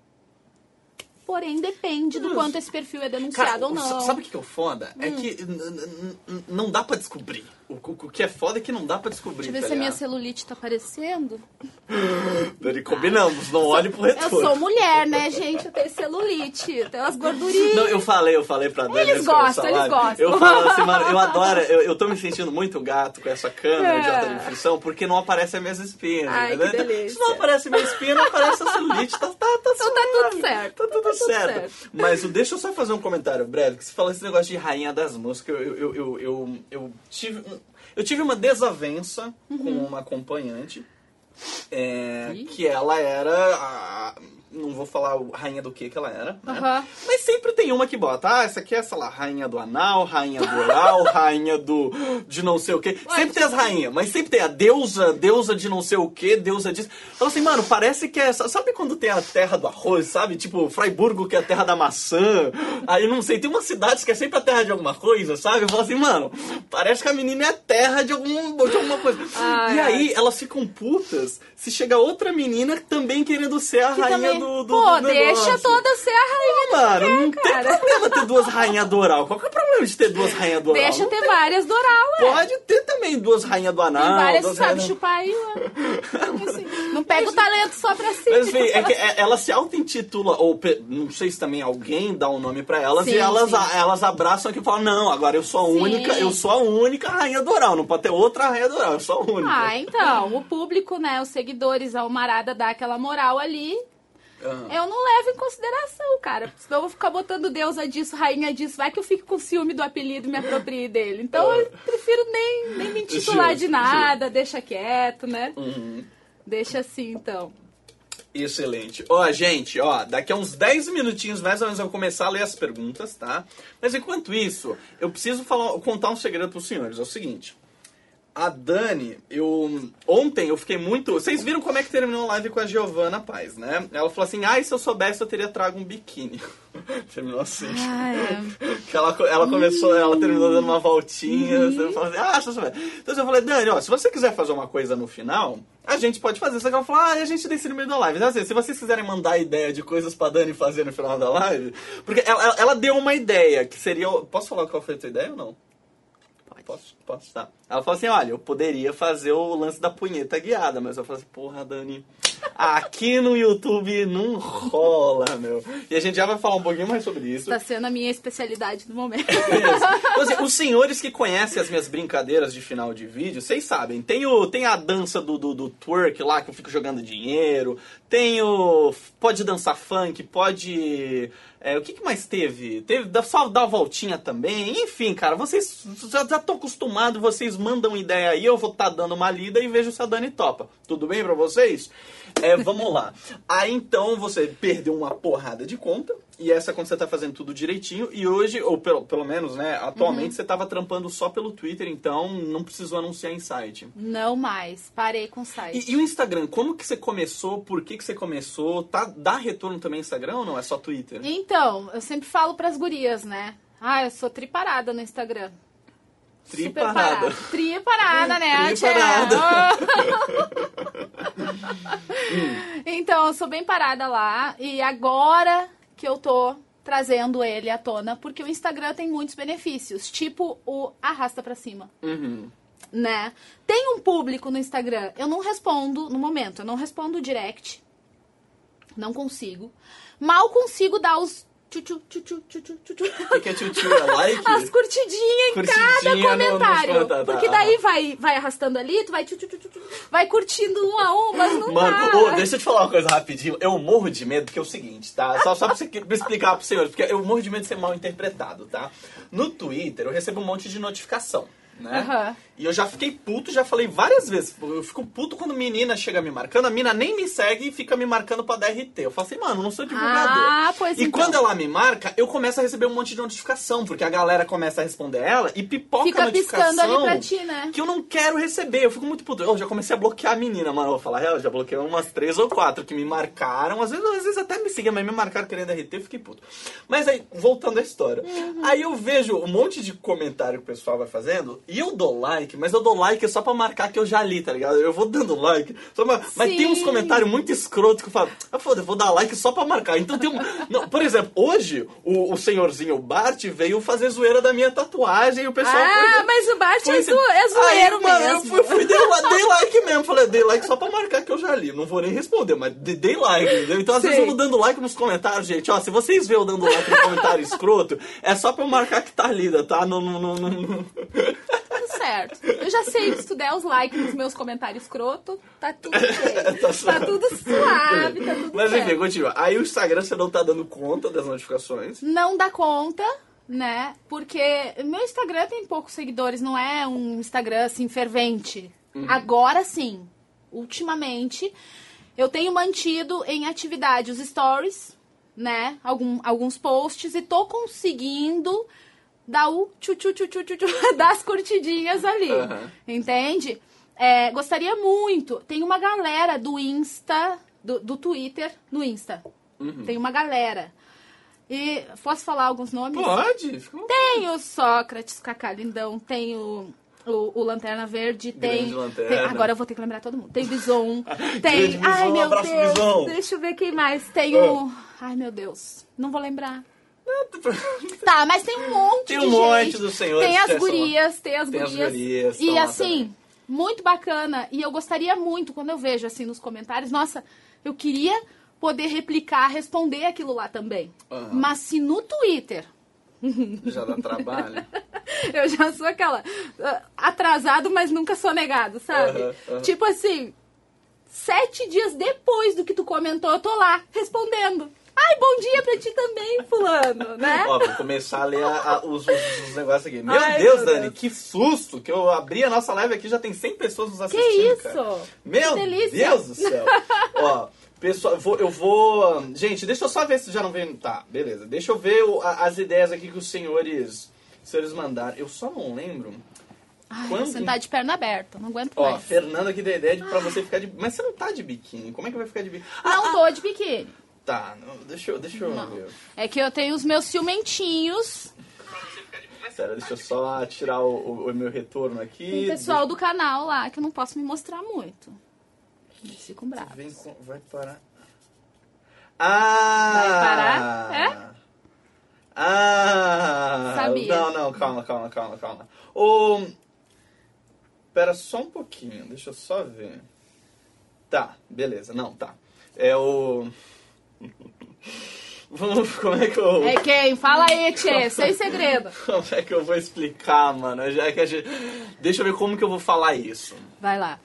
Porém, depende do quanto esse perfil é denunciado Cara, ou não. Hum. sabe o que que é o foda? É que n- n- n- não dá pra descobrir. O, o- que é foda é que não dá pra descobrir. Deixa eu ver tá se a minha celulite tá aparecendo. Dani, combinamos, não olhe pro Eu retorno. sou mulher, né, gente? Eu tenho celulite, eu tenho umas gordurinhas. Não, eu falei, eu falei pra Dani. Eles eu gostam, eles gostam. Eu falo assim, mano, eu adoro, eu, eu tô me sentindo muito gato com essa câmera de É. alta definição, porque não aparecem as minhas espinhas. Ai, entendeu? que Então. Se não aparece minha espinha, não aparece a celulite, tá, tá, tá Então tá tudo certo, Tá tudo, tá tudo certo. certo. Mas deixa eu só fazer um comentário breve, que você falou esse negócio de rainha das músicas, eu, eu, eu, eu, eu tive... Eu tive uma desavença Uhum. com uma acompanhante, é, que ela era a, vou falar o- rainha do que que ela era, né? Aham. Mas sempre tem uma que bota, ah, essa aqui é, sei lá, rainha do anal, rainha do oral, [laughs] rainha do de não sei o quê. Sempre tem as rainhas, mas sempre tem a deusa, deusa de não sei o quê, deusa disso. Então assim, mano, parece que é, sabe quando tem a terra do arroz, sabe? Tipo, Freiburgo que é a terra da maçã. Aí não sei, tem umas cidades que é sempre a terra de alguma coisa, sabe? Eu falo assim, mano, parece que a menina é a terra de, algum, de alguma coisa. Ai, e aí elas ficam putas se chega outra menina também querendo ser a Que rainha também- do, do, Pô, do deixa toda ser a rainha. Mano, não tem cara. problema ter duas rainhas do oral. Qual que é o problema de ter duas rainhas do oral? Deixa Não ter tem- várias do oral, ué. Pode ter também duas rainhas do anal. Tem várias que sabem chupar aí, ué. Assim, [laughs] não pega o talento só pra si. Mas enfim, é que é- ela se auto-intitula, ou não sei se também alguém dá um nome pra elas, Sim, e elas, sim. elas abraçam aqui e falam, não, agora eu sou a Sim. única, eu sou a única rainha do oral, não pode ter outra rainha do oral, eu sou a única. Ah, então, o público, né, os seguidores, a Almarada dá aquela moral ali. Aham. Eu não levo em consideração, cara. Senão eu vou ficar botando deusa disso, rainha disso. Vai que eu fico com ciúme do apelido e me aproprie dele. Então eu prefiro nem, nem me intitular de nada, deixa quieto, né? Uhum. Deixa assim, então. Excelente. Ó, gente, ó, daqui a uns 10 minutinhos mais ou menos eu vou começar a ler as perguntas, tá? Mas enquanto isso, eu preciso falar, contar um segredo pros senhores. É o seguinte. A Dani, eu. Ontem eu fiquei muito. Vocês viram como é que terminou a live com a Giovana Paz, né? Ela falou assim: ai, se eu soubesse, eu teria trago um biquíni. [laughs] terminou assim. [laughs] que ela, ela começou, ela terminou dando uma voltinha. Uhum. Falou assim, ah, se eu soubesse. Então eu falei, Dani, ó, se você quiser fazer uma coisa no final, a gente pode fazer. Só que ela falou, ah, a gente decide no meio da live. Então, assim, se vocês quiserem mandar ideia de coisas pra Dani fazer no final da live. Porque ela, ela, ela deu uma ideia, que seria. Posso falar qual foi a tua ideia ou não? Posso, posso, tá. Ela falou assim, olha, eu poderia fazer o lance da punheta guiada, mas eu falei assim, porra, Dani, aqui no YouTube não rola, meu. E a gente já vai falar um pouquinho mais sobre isso. Tá sendo a minha especialidade no momento. [laughs] então, assim, os senhores que conhecem as minhas brincadeiras de final de vídeo, vocês sabem, tem, o, tem a dança do, do, do twerk lá, que eu fico jogando dinheiro, tem o... pode dançar funk, pode é, o que, que, mais teve? Teve só dar a voltinha também. Enfim, cara, vocês já estão acostumados, vocês mandam ideia aí, eu vou estar tá dando uma lida e vejo se a Dani topa. Tudo bem para vocês? É, vamos lá. Aí então você perdeu uma porrada de conta. E essa quando você tá fazendo tudo direitinho. E hoje, ou pelo, pelo menos, né, atualmente uhum. você tava trampando só pelo Twitter, então não precisou anunciar em site. Não mais, parei com o site. E, e o Instagram, como que você começou? Por que, que você começou? Tá, dá retorno também Instagram ou não? É só Twitter? Então, eu sempre falo pras gurias, né? Ah, eu sou triparada no Instagram. Triparada. Triparada, né? Triparada. [laughs] então, eu sou bem parada lá. E agora que eu tô trazendo ele à tona, porque o Instagram tem muitos benefícios, tipo o arrasta para cima. Uhum. Né? Tem um público no Instagram, eu não respondo no momento, eu não respondo direct. Não consigo. Mal consigo dar os Tchu, tchu, tchu, tchu, tchu, tchu. O que, é? É like? As curtidinhas em cada comentário. No, no... Tá, Porque daí vai, vai arrastando ali, tu vai vai curtindo um a um, mas não Mano, oh, deixa eu te falar uma coisa rapidinho. Eu morro de medo, porque é o seguinte, tá? Só, só pra você me explicar pro senhor, porque eu morro de medo de ser mal interpretado, tá? No Twitter, eu recebo um monte de notificação né? Uhum. E eu já fiquei puto, já falei várias vezes. Eu fico puto quando menina chega me marcando, a mina nem me segue e fica me marcando pra DRT. Eu falo assim, mano, não sou divulgador. Ah, pois e então. quando ela me marca, eu começo a receber um monte de notificação, porque a galera começa a responder ela e pipoca fica a notificação. ali pra ti, né? Que eu não quero receber. Eu fico muito puto. Eu já comecei a bloquear a menina, mano. Eu vou falar, eu já bloqueei umas três ou quatro que me marcaram. Às vezes, às vezes até me seguem, mas me marcaram querendo DRT, eu fiquei puto. Mas aí, voltando à história. Uhum. Aí eu vejo um monte de comentário que o pessoal vai fazendo e eu dou like mas eu dou like só pra marcar que eu já li, tá ligado? Eu vou dando like. Pra... Mas tem uns comentários muito escrotos que eu falo, ah, foda, eu vou dar like só pra marcar. Então tem um. Não, por exemplo, hoje o, o senhorzinho Bart veio fazer zoeira da minha tatuagem e o pessoal. Ah, foi, mas o Bart é, zo, é zoeiro aí, mesmo. Mano, eu fui, fui dei, dei, like mesmo. Falei, dei like só pra marcar que eu já li. Não vou nem responder, mas dei like, entendeu? Então às Sim. vezes eu vou dando like nos comentários, gente. Ó, se vocês verem eu dando like no comentário escroto, é só pra eu marcar que tá lida, tá? Não, não, não, não [laughs] certo. Eu já sei que se tu der os likes nos meus comentários escroto, tá tudo [laughs] bem. tá, tá, tudo suave, tá tudo Mas enfim, continua. Aí o Instagram você não tá dando conta das notificações? Não dá conta, né? Porque meu Instagram tem poucos seguidores, não é um Instagram assim fervente. Uhum. Agora sim, ultimamente, eu tenho mantido em atividade os stories, né? Algum, alguns posts e tô conseguindo dá o tchu, tchu, tchu, tchu, [laughs] das curtidinhas ali. Uhum. Entende? É, gostaria muito. Tem uma galera do Insta, do, do Twitter no Insta. Uhum. Tem uma galera. E posso falar alguns nomes? Pode. Tem o Sócrates, Cacá Lindão, tem o, o, o Lanterna Verde, tem, Lanterna. tem, Agora eu vou ter que lembrar todo mundo. Tem Bison, [laughs] tem. Bison, ai meu Deus. Bison. Deixa eu ver quem mais. Tem o. Ah. Ai meu Deus. Não vou lembrar. Tá, mas tem um monte tem um de monte gente. dos senhores. Tem as gurias, tem as tem gurias. As gurias e assim, muito bacana. E eu gostaria muito, quando eu vejo assim nos comentários, nossa, eu queria poder replicar, responder aquilo lá também. Uhum. Mas se no Twitter. [laughs] Já dá trabalho. [laughs] eu já sou aquela. Uh, atrasado, mas nunca sou negado, sabe? Uhum, uhum. Tipo assim, sete dias depois do que tu comentou, eu tô lá respondendo. Ai, bom dia pra ti também, fulano, né? Ó, vou começar a ler a, a, os, os, os, negócios aqui. Meu Ai, Deus, meu Dani, Deus. que susto! Que eu abri a nossa live aqui já tem 100 pessoas nos assistindo, Que isso? Cara. Meu que Deus do céu! [laughs] Ó, Pessoal, eu vou, eu vou. Gente, deixa eu só ver se já não vem. Tá, beleza. Deixa eu ver o- a- as ideias aqui que os senhores, os senhores mandaram. Eu só não lembro. Ai, Quando- vou sentar de perna aberta, não aguento Ó, mais. Fernanda aqui deu ideia de pra você ficar de. Mas você não tá de biquíni. Como é que vai ficar de biquíni? Ah, Não tô de biquíni. Tá. não, deixa eu, deixa eu Não. ver. É que eu tenho os meus ciumentinhos. Sério, deixa eu só tirar o, o- o meu retorno aqui. O pessoal do canal lá, que eu não posso me mostrar muito. Eles ficam bravos. Vem com- vai parar. Ah! Vai parar? É? Ah! Sabia. Não, não, calma, calma, calma, calma. Ô. Pera só um pouquinho, deixa eu só ver. Tá, beleza, não, tá. É o. [laughs] Vamos, como é que eu. É quem? Fala aí, Tchê, sem segredo. [laughs] Como é que eu vou explicar, mano? Já que gente... Deixa eu ver como que eu vou falar isso. Vai lá.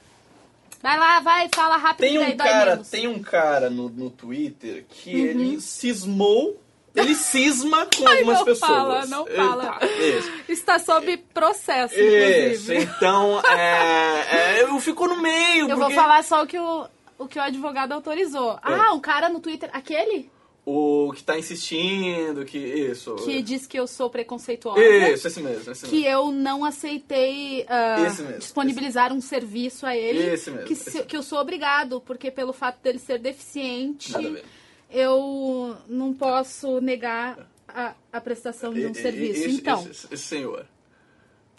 Vai lá, vai, fala rápido Tem um dói cara, tem um cara no, no Twitter que Uhum. ele cismou, ele cisma com algumas não pessoas. fala, não fala. Isso. Está sob processo, Isso, inclusive. então, é, é, eu fico no meio, Eu vou porque falar só o que o, o que o advogado autorizou. Ah, um cara no Twitter, aquele o que tá insistindo, que isso. que diz que eu sou preconceituosa. Isso, esse mesmo, esse Que mesmo. eu não aceitei Esse mesmo, disponibilizar um serviço a ele. Esse mesmo, Que, esse se- que eu sou obrigado, porque pelo fato dele ser deficiente, eu não posso negar a, a prestação de um E- serviço. esse- então, esse senhor.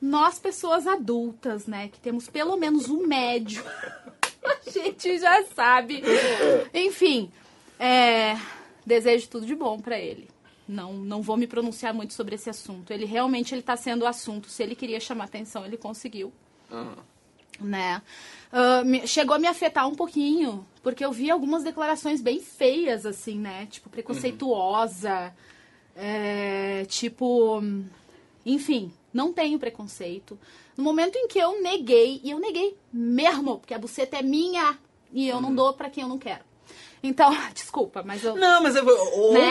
nós pessoas adultas, né, que temos pelo menos um médio, [laughs] [laughs] a gente já sabe. Enfim, é, desejo tudo de bom pra ele. Não, não vou me pronunciar muito sobre esse assunto. Ele realmente ele tá sendo o assunto. Se ele queria chamar atenção, ele conseguiu, Aham. né? Me- chegou a me afetar um pouquinho, porque eu vi algumas declarações bem feias, assim, né? Tipo, preconceituosa. é, tipo, enfim, não tenho preconceito. No momento em que eu neguei, e eu neguei mesmo, porque a buceta é minha e eu não dou pra quem eu não quero. Então, [laughs] desculpa, mas eu. Não, mas eu- Né?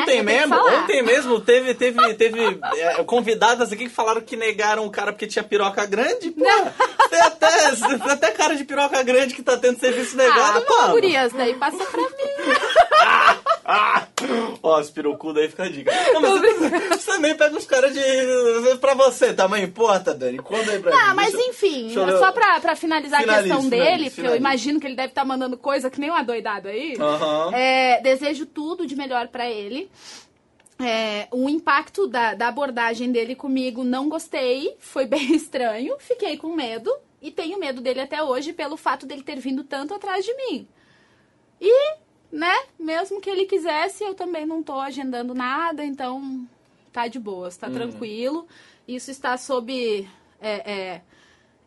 ontem que mesmo, ontem mesmo teve, teve, teve é, convidadas aqui que falaram que negaram o cara porque tinha piroca grande. Pô, tem até, tem até cara de piroca grande que tá tendo serviço negado, Ah, pô, gurias, daí passa pra mim. Ah! [laughs] Ó, os pirocudos aí fica a dica. Não, mas você, você também pega os caras de. Pra você, tamanho importa, Dani? Conta aí pra mim. Ah, mas Deixa enfim, deixa eu só pra, pra finalizar Finalize, a questão finalize, dele, porque eu finalize. imagino que ele deve estar mandando coisa que nem um adoidado aí. Aham. É, desejo tudo de melhor pra ele. É, o impacto da, da abordagem dele comigo não gostei, foi [laughs] bem estranho, fiquei com medo e tenho medo dele até hoje pelo fato dele ter vindo tanto atrás de mim. E, né, mesmo que ele quisesse, eu também não tô agendando nada, então tá de boas, tá tranquilo. Isso está sob. é, é,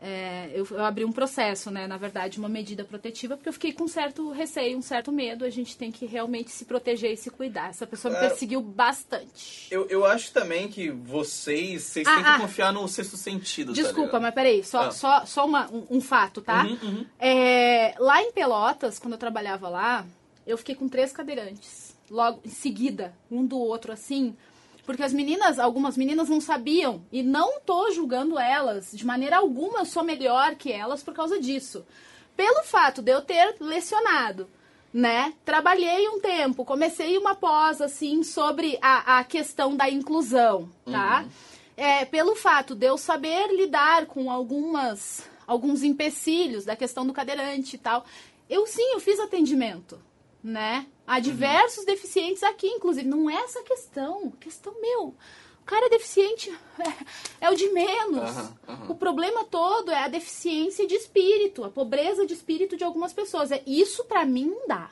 é, eu, eu abri um processo, né? Na verdade, uma medida protetiva, porque eu fiquei com um certo receio, um certo medo. A gente tem que realmente se proteger e se cuidar. Essa pessoa me É. perseguiu bastante. Eu, eu acho também que vocês, vocês Ah, têm que ah. confiar no sexto sentido, tá Desculpa, ligado? mas peraí, só, Ah. só, só uma- um, um fato, tá? Uhum, uhum. É, lá em Pelotas, quando eu trabalhava lá, eu fiquei com três cadeirantes. Logo em seguida, um do outro, assim. Porque as meninas, algumas meninas não sabiam. E não tô julgando elas. De maneira alguma eu sou melhor que elas por causa disso. Pelo fato de eu ter lecionado, né? Trabalhei um tempo, comecei uma pós, assim, sobre a, a questão da inclusão, tá? É, pelo fato de eu saber lidar com algumas alguns empecilhos da questão do cadeirante e tal. Eu sim, eu fiz atendimento, né? Há diversos deficientes aqui, inclusive. Não é essa a questão. Questão, meu, o cara é deficiente, é, [laughs] é o de menos. Aham, aham. O problema todo é a deficiência de espírito, a pobreza de espírito de algumas pessoas. É Isso pra mim não dá.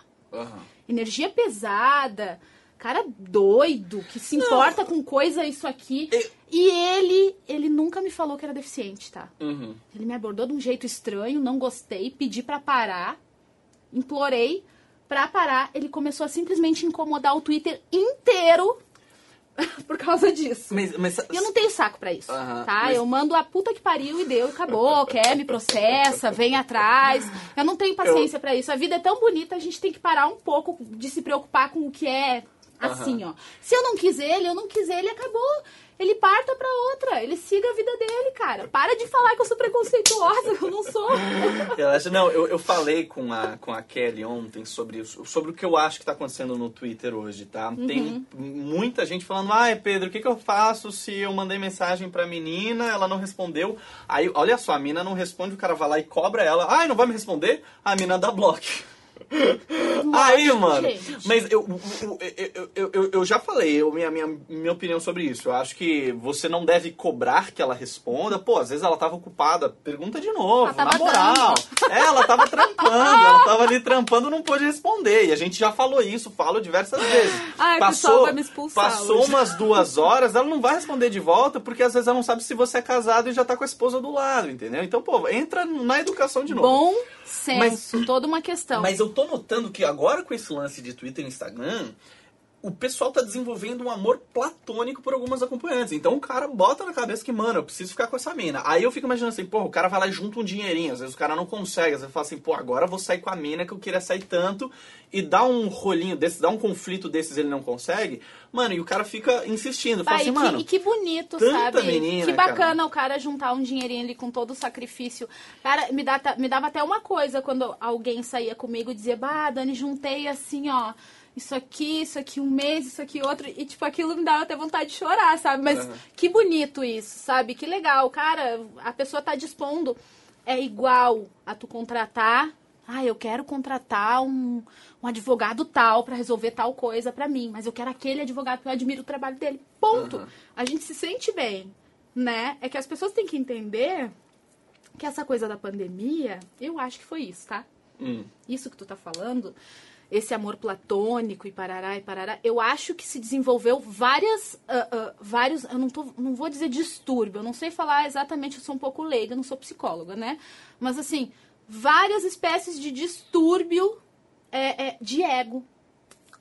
Energia pesada, cara doido, que se importa com coisa isso aqui. E- E ele, ele nunca me falou que era deficiente, tá? Uhum. Ele me abordou de um jeito estranho, não gostei, pedi pra parar, implorei pra parar. Ele começou a simplesmente incomodar o Twitter inteiro [laughs] por causa disso. Mas, mas E eu não tenho saco pra isso, Aham, tá? mas- Eu mando a puta que pariu e deu, e acabou, [laughs] quer, me processa, vem atrás. Eu não tenho paciência pra isso. A vida é tão bonita, a gente tem que parar um pouco de se preocupar com o que é Assim, ó. Se eu não quis ele, eu não quis ele, acabou. Ele parta pra outra. Ele siga a vida dele, cara. Para de falar que eu sou preconceituosa, [laughs] eu não sou. Relaxa. Não, eu, eu falei com a, com a Kelly ontem sobre, isso, sobre o que eu acho que tá acontecendo no Twitter hoje, tá? Uhum. Tem muita gente falando, ai, Pedro, o que, que eu faço se eu mandei mensagem pra menina, ela não respondeu? Aí, olha só, a mina não responde, o cara vai lá e cobra ela. Ai, não vai me responder? A mina dá bloco. Aí, mano, mas eu, eu, eu, eu, já falei eu, minha, minha, minha opinião sobre isso. Eu acho que você não deve cobrar que ela responda. Pô, às vezes ela tava ocupada. Pergunta de novo, na moral. É, ela tava trampando, ela tava ali trampando, não pôde responder. E a gente já falou isso, falo diversas vezes. Ai, o pessoal vai me expulsar passou umas duas horas, ela não vai responder de volta, porque às vezes ela não sabe se você é casado e já tá com a esposa do lado, entendeu? Então, pô, entra na educação de novo. Bom senso, toda uma questão. Mas eu tô notando que agora com esse lance de Twitter e Instagram, o pessoal tá desenvolvendo um amor platônico por algumas acompanhantes. Então o cara bota na cabeça que, mano, eu preciso ficar com essa mina. Aí eu fico imaginando assim, pô, o cara vai lá e junta um dinheirinho. Às vezes o cara não consegue. Às vezes fala assim, pô, agora eu vou sair com a mina que eu queria sair tanto. E dá um rolinho desse, dá um conflito desses ele não consegue. Mano, e o cara fica insistindo. Fala Vai, assim, e, mano. que, e que bonito, tanta sabe? menina, que cara. bacana o cara juntar um dinheirinho ali com todo o sacrifício. Cara, me, dá, me dava até uma coisa quando alguém saía comigo e dizia, bah, Dani, juntei assim, ó. Isso aqui, isso aqui um mês, isso aqui outro. E, tipo, aquilo me dava até vontade de chorar, sabe? Mas Uhum. que bonito isso, sabe? Que legal. Cara, a pessoa tá dispondo. É igual a tu contratar. Ah, eu quero contratar um, um advogado tal pra resolver tal coisa pra mim. Mas eu quero aquele advogado porque eu admiro o trabalho dele. Ponto. Uhum. A gente se sente bem, né? É que as pessoas têm que entender que essa coisa da pandemia, eu acho que foi isso, tá? Hum. isso que tu tá falando, esse amor platônico e parará e parará, eu acho que se desenvolveu várias, ah, ah, vários, eu não, tô, não vou dizer distúrbio, eu não sei falar exatamente, eu sou um pouco leiga, não sou psicóloga, né? Mas assim, várias espécies de distúrbio é, é, de ego.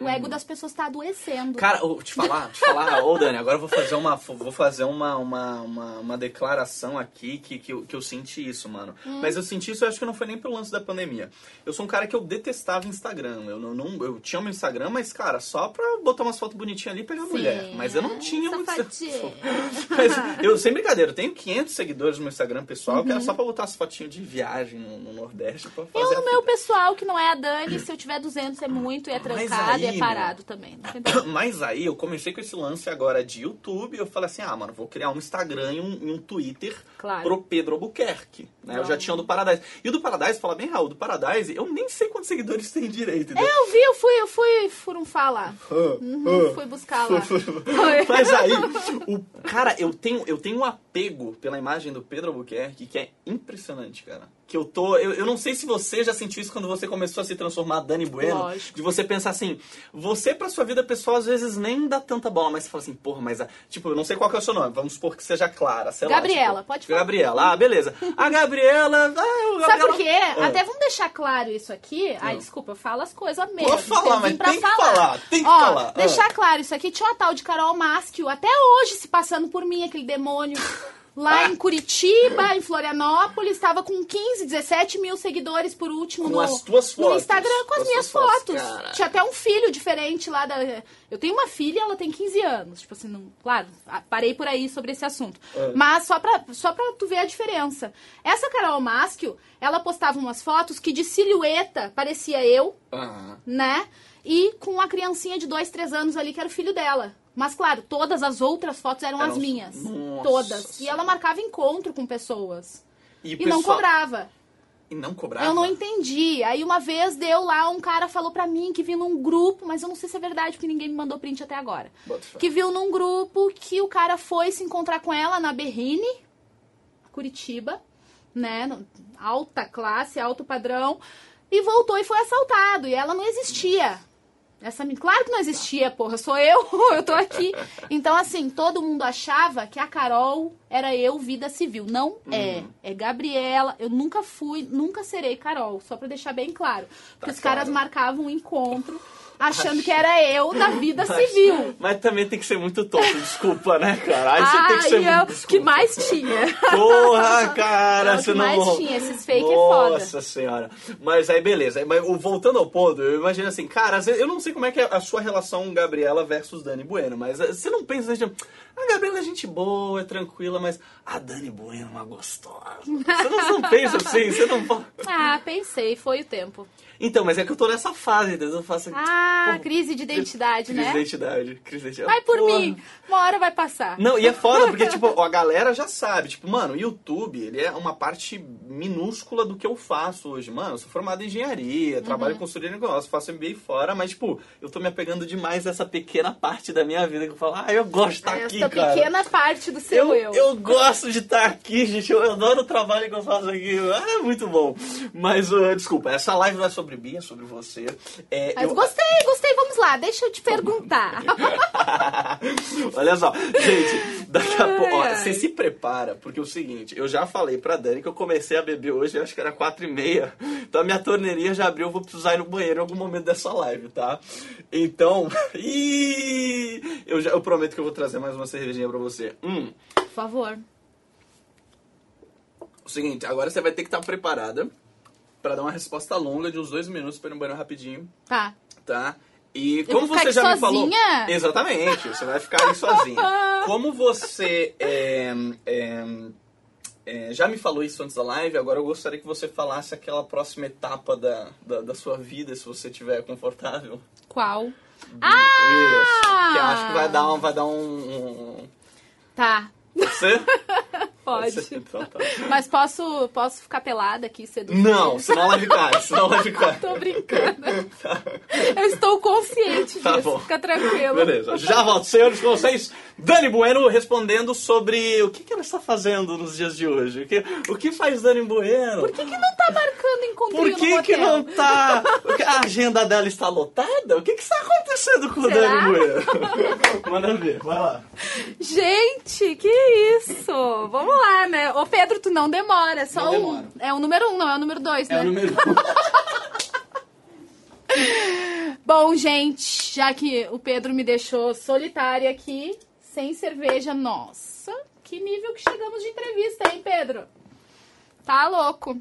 O ego das pessoas tá adoecendo. Cara, te falar, te falar, [laughs] ô Dani, agora eu vou fazer uma, vou fazer uma, uma, uma, uma declaração aqui que, que, eu, que eu senti isso, mano. Hum. Mas eu senti isso, eu acho que não foi nem pelo lance da pandemia. Eu sou um cara que eu detestava Instagram. Eu não, não- eu tinha meu Instagram, mas, cara, só pra botar umas fotos bonitinhas ali e pegar Sim, mulher. Mas eu não tinha muito. safadinho. [laughs] Mas eu, sem brincadeira, eu tenho 500 seguidores no meu Instagram pessoal, que era só pra botar as fotinhas de viagem no, no Nordeste pra fazer Uhum. Eu, no meu pessoal, que não é a Dani, se eu tiver 200 é muito, e é trancado aí, é parado também. [coughs] Mas aí eu comecei com esse lance agora de YouTube. Eu falei assim: ah, mano, vou criar um Instagram e um, e um Twitter Claro. pro Pedro Albuquerque. Né? Eu já tinha o do Paradise. E o do Paradise, fala bem, Raul, o do Paradise, eu nem sei quantos seguidores tem direito. entendeu? Eu vi, eu fui, eu fui furunfar lá. [laughs] Uhum, fui buscar lá. [laughs] Mas aí, [laughs] o, cara, eu tenho, eu tenho um apego pela imagem do Pedro Albuquerque que é impressionante, cara. Que eu tô. Eu, eu não sei se você já sentiu isso quando você começou a se transformar Dani Bueno. Lógico. De você pensar assim, você pra sua vida pessoal às vezes nem dá tanta bola, mas você fala assim, porra, mas. a- Tipo, eu não sei qual que é o seu nome, vamos supor que seja Clara, sei lá. Gabriela, tipo, pode falar. Gabriela, ah, beleza. A Gabriela. Ah, o Sabe Gabriela... por quê? Ah. Até vamos deixar claro isso aqui. Ai, desculpa, eu falo as coisas mesmo. Pode falar, mas pra tem que falar, tem que Ó, falar. Ah. Deixar claro isso aqui. Tinha uma tal de Carol Maschio, até hoje se passando por mim, aquele demônio. [laughs] Lá em Curitiba, em Florianópolis, estava com 15, 17 mil seguidores por último Com no, as tuas no fotos. Instagram com as Com as minhas fotos, fotos. Tinha até um filho diferente lá da. Eu tenho uma filha, ela tem 15 anos. Tipo assim, não, claro, parei por aí sobre esse assunto. É. Mas só pra, só pra tu ver a diferença. Essa Carol Maschio, ela postava umas fotos que de silhueta parecia eu, Ah. né? E com uma criancinha de 2, 3 anos ali, que era o filho dela. Mas, claro, todas as outras fotos eram, Eram- as minhas. Nossa Todas. E ela marcava encontro com pessoas. E, E não cobrava. E não cobrava? Eu não entendi. Aí uma vez deu lá, um cara falou pra mim que viu num grupo, mas eu não sei se é verdade, porque ninguém me mandou print até agora. Que viu num grupo que o cara foi se encontrar com ela na Berrine, Curitiba, né? Alta classe, alto padrão. E voltou e foi assaltado. E ela não existia. Essa, claro que não existia, porra. Sou eu, [laughs] eu tô aqui. Então, assim, todo mundo achava que a Carol era eu, vida civil. Não é. É Gabriela. Eu nunca fui, nunca serei Carol. Só pra deixar bem claro. Porque Tá os caras claro. marcavam um encontro. Achando que era eu da vida civil. Mas também tem que ser muito tonto, desculpa, né, cara? Aí você tem que ser Ah, muito. eu, que mais tinha. Porra, cara, Não, você que não. mais tinha, esses fake é foda. Nossa senhora. Mas aí, beleza. Mas voltando ao ponto, eu imagino assim, cara, eu não sei como é que é a sua relação Gabriela versus Dani Bueno, mas eh, você não pensa assim, a Gabriela é gente boa, é tranquila, mas a Dani Bueno é uma gostosa. Você não, você não pensa assim, você não fala. Ah, pensei, foi o tempo. Então, mas é que eu tô nessa fase, entendeu? Eu faço Ah, Pô, crise de identidade, crise de né? identidade. Crise de identidade. Vai por Porra. mim, uma hora vai passar. Não, e é foda porque, [laughs] tipo, a galera já sabe. Tipo, mano, o YouTube, ele é uma parte minúscula do que eu faço hoje. Mano, eu sou formado em engenharia, Uhum. trabalho consultoria de negócio, faço MBA fora, mas, tipo, eu tô me apegando demais a essa pequena parte da minha vida que eu falo, ah, eu gosto de estar aqui, Essa cara. pequena parte do seu Eu, eu. eu gosto de estar aqui, gente. Eu adoro o trabalho que eu faço aqui. Ah, é muito bom. Mas, uh, desculpa, essa live não é sobre mim, é sobre você. É, Mas eu- gostei, gostei, vamos lá, deixa eu te perguntar. [laughs] Olha só, gente, daqui a pouco. Você se prepara, porque é o seguinte, eu já falei pra Dani que eu comecei a beber hoje, acho que era quatro e meia. Então a minha torneirinha já abriu, eu vou precisar ir no banheiro em algum momento dessa live, tá? Então. [laughs] Eu, já, eu prometo que eu vou trazer mais uma cervejinha pra você. Hum. Por favor. O seguinte, agora você vai ter que estar preparada pra dar uma resposta longa de uns dois minutos pra ir no banheiro rapidinho, Tá. tá? E como você já me falou. sozinha? Exatamente, você vai ficar aí sozinha. [laughs] Como você é, é, é, já me falou isso antes da live, agora eu gostaria que você falasse aquela próxima etapa da, da, da sua vida, se você estiver confortável. Qual? Isso. Que eu acho que vai dar um. Vai dar um, um- Tá. Você? [laughs] Pode. [laughs] Então tá. Mas posso, posso ficar pelada aqui seduzir? Não, senão a live cai, senão a live cai. Tô brincando. Eu estou consciente disso. Tá bom. Fica tranquilo. Beleza, já volto, senhores, com vocês. Dani Bueno respondendo sobre o que, que ela está fazendo nos dias de hoje. O que, o que faz Dani Bueno? Por que, que não tá marcando encontrinho Por no que, que motel? não tá. o que- A agenda dela está lotada? O que, que está acontecendo com o Será? Dani Bueno? [laughs] Manda ver, vai lá. Gente, que isso? Vamos lá, né? Ô Pedro, tu não demora, é só Não um. demora. É o número um, não é o número dois, né? É o número. [laughs] Bom, gente, já que o Pedro me deixou solitária aqui, sem cerveja, nossa, que nível que chegamos de entrevista, hein, Pedro? Tá louco.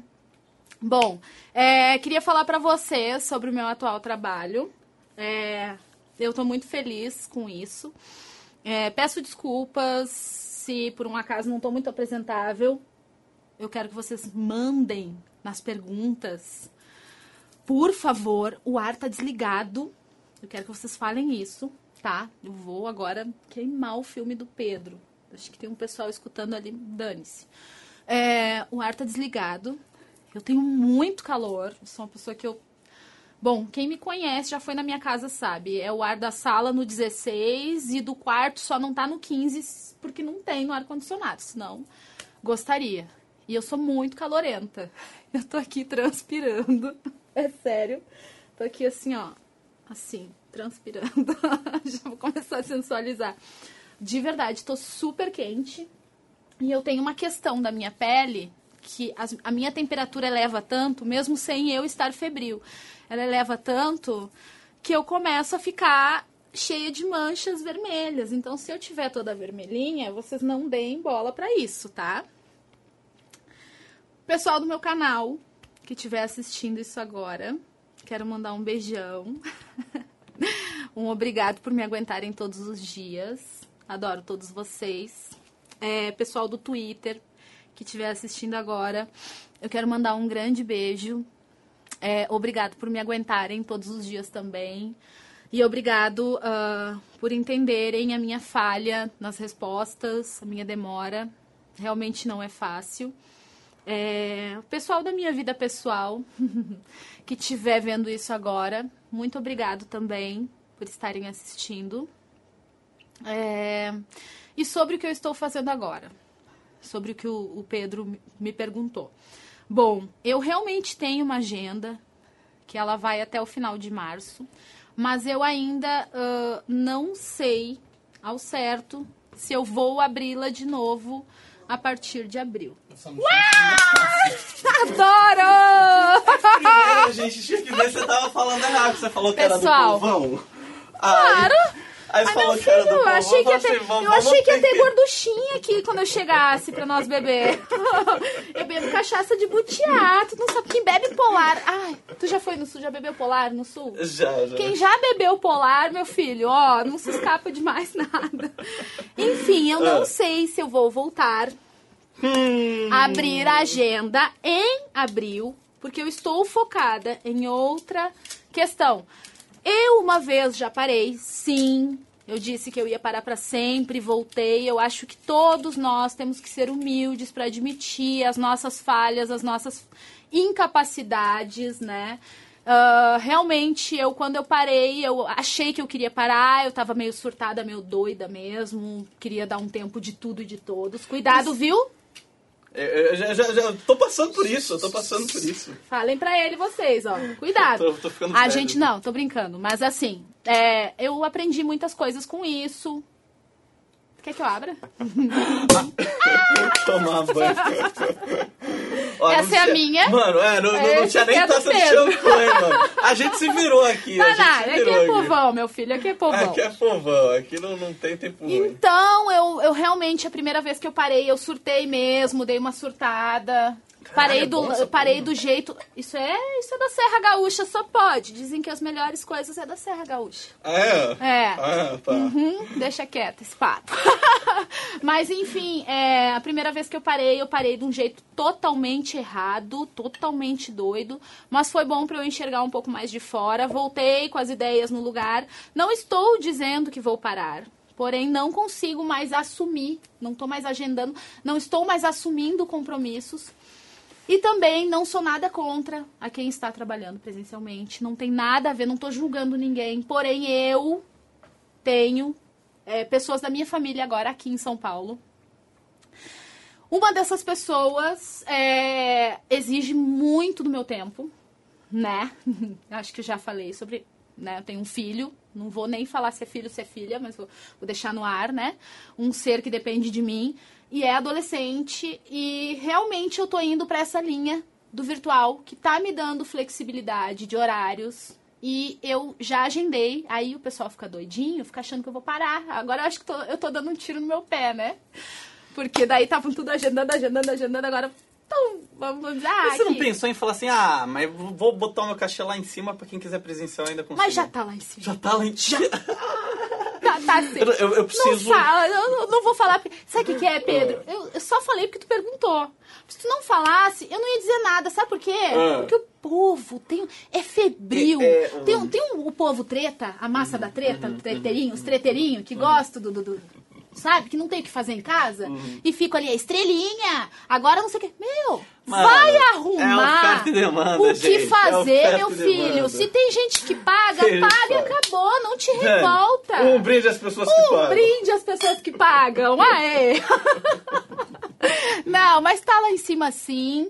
Bom, é, queria falar pra vocês sobre o meu atual trabalho. É, eu tô muito feliz com isso. É, peço desculpas se por um acaso não tô muito apresentável. Eu quero que vocês mandem nas perguntas por favor, o ar tá desligado. Eu quero que vocês falem isso, tá? Eu vou agora queimar o filme do Pedro. Acho que tem um pessoal escutando ali, dane-se. É, o ar tá desligado. Eu tenho muito calor. Sou uma pessoa que eu. Bom, quem me conhece já foi na minha casa, sabe? É o ar da sala no 16 e do quarto só não tá no 15 porque não tem no ar-condicionado. Senão, gostaria. E eu sou muito calorenta. [laughs] Eu tô aqui transpirando. [laughs] É sério. Tô aqui assim, ó. Assim, transpirando. [laughs] Já vou começar a sensualizar. De verdade, tô super quente. E eu tenho uma questão da minha pele que as- a minha temperatura eleva tanto, mesmo sem eu estar febril. Ela eleva tanto que eu começo a ficar cheia de manchas vermelhas. Então, se eu tiver toda vermelhinha, vocês não deem bola pra isso, tá? Pessoal do meu canal que estiver assistindo isso agora, quero mandar um beijão. [laughs] um obrigado por me aguentarem todos os dias. Adoro todos vocês. É, pessoal do Twitter que estiver assistindo agora, eu quero mandar um grande beijo. É, obrigado por me aguentarem todos os dias também. E obrigado ah, por entenderem a minha falha nas respostas, a minha demora. Realmente não é fácil. É, o pessoal da minha vida pessoal [laughs] que estiver vendo isso agora, muito obrigado também por estarem assistindo. É, e sobre o que eu estou fazendo agora, sobre o que o, o Pedro me- perguntou. Bom, eu realmente tenho uma agenda que ela vai até o final de março, mas eu ainda ah, não sei ao certo se eu vou abri-la de novo a partir de abril. Adoro! Primeiro a gente tinha que ver se você tava falando errado. Você falou que Pessoal, era do povão. Claro! Aí, Ai, falou meu que era do filho, eu achei que ia assim, ter, eu achei que ia ter gorduchinha aqui quando eu chegasse pra nós beber. [laughs] Eu bebo cachaça de butiá, tu não sabe quem bebe polar. Ai, tu já foi no sul, já bebeu polar no sul? Já, já. Quem já bebeu polar, meu filho, ó, não se escapa de mais [laughs] nada. Enfim, eu não Ah. sei se eu vou voltar Hum. a abrir a agenda em abril, porque eu estou focada em outra questão. Eu uma vez já parei, sim. Eu disse que eu ia parar para sempre, voltei. Eu acho que todos nós temos que ser humildes para admitir as nossas falhas, as nossas incapacidades, né? Ah, realmente, eu quando eu parei, eu achei que eu queria parar, eu tava meio surtada, meio doida mesmo, queria dar um tempo de tudo e de todos. Cuidado, viu? Eu, eu já, já, já tô passando por isso, eu tô passando por isso. Falem pra ele vocês, ó. Cuidado. Tô- tô ficando a sério. gente não, tô brincando, mas assim, é, eu aprendi muitas coisas com isso. Quer que eu abra? [laughs] Tomar banho. [laughs] Ó, Essa é a tinha- minha. Mano, é, não, não, não tinha nem é taça de champanhe, mano. A gente se virou aqui, a Não, gente não, aqui virou é aqui. povão, meu filho, aqui é povão. Aqui é povão, aqui não, não tem tempo ruim. Então, eu, eu realmente, a primeira vez que eu parei, eu surtei mesmo, dei uma surtada. Parei é do, parei do jeito. Isso é, isso é da Serra Gaúcha, só pode. Dizem que as melhores coisas é da Serra Gaúcha. Ah, é? É. Ah, tá. Uhum, deixa quieto esse papo. [laughs] Mas enfim, é, a primeira vez que eu parei, eu parei de um jeito totalmente errado, totalmente doido. Mas foi bom para eu enxergar um pouco mais de fora. Voltei com as ideias no lugar. Não estou dizendo que vou parar. Porém, não consigo mais assumir, não estou mais agendando, não estou mais assumindo compromissos. E também não sou nada contra a quem está trabalhando presencialmente. Não tem nada a ver, não estou julgando ninguém. Porém, eu tenho é, pessoas da minha família agora aqui em São Paulo. Uma dessas pessoas é, exige muito do meu tempo, né? [laughs] Acho que já falei sobre. Né? Eu tenho um filho, não vou nem falar se é filho ou se é filha, mas vou, vou deixar no ar, né? Um ser que depende de mim e é adolescente e realmente eu tô indo para essa linha do virtual que tá me dando flexibilidade de horários e eu já agendei, aí o pessoal fica doidinho, fica achando que eu vou parar. Agora eu acho que tô- eu tô dando um tiro no meu pé, né? Porque daí estavam tudo agendando, agendando, agendando, agora então, vamos dizer, ah, Mas você não pensou em falar assim, ah, mas vou botar o meu cachê lá em cima pra quem quiser presencial ainda conseguir? Mas já tá lá em cima. Já tá lá em cima. Tá, assim. Eu, eu- eu preciso... Não fala, eu não- vou falar. Sabe o que, que é, Pedro? Eu, eu só falei porque tu perguntou. Se tu não falasse, eu não ia dizer nada. Sabe por quê? Ah. Porque o povo tem, é febril. É, é, tem, um- um- tem um, o povo treta, a massa da treta, o treteirinho, os treteirinhos que gostam do, do- do- Sabe? Que não tem o que fazer em casa. E fica ali, a estrelinha. Agora não sei o que. Meu, Mano, vai é arrumar e demanda, o que gente, é fazer, oferta meu filho. demanda. Se tem gente que paga, Eles paga e acabou. Não te Gente, revolta. Um brinde às pessoas que Um pagam. brinde às pessoas que pagam. Aê! [laughs] não, mas tá lá em cima sim.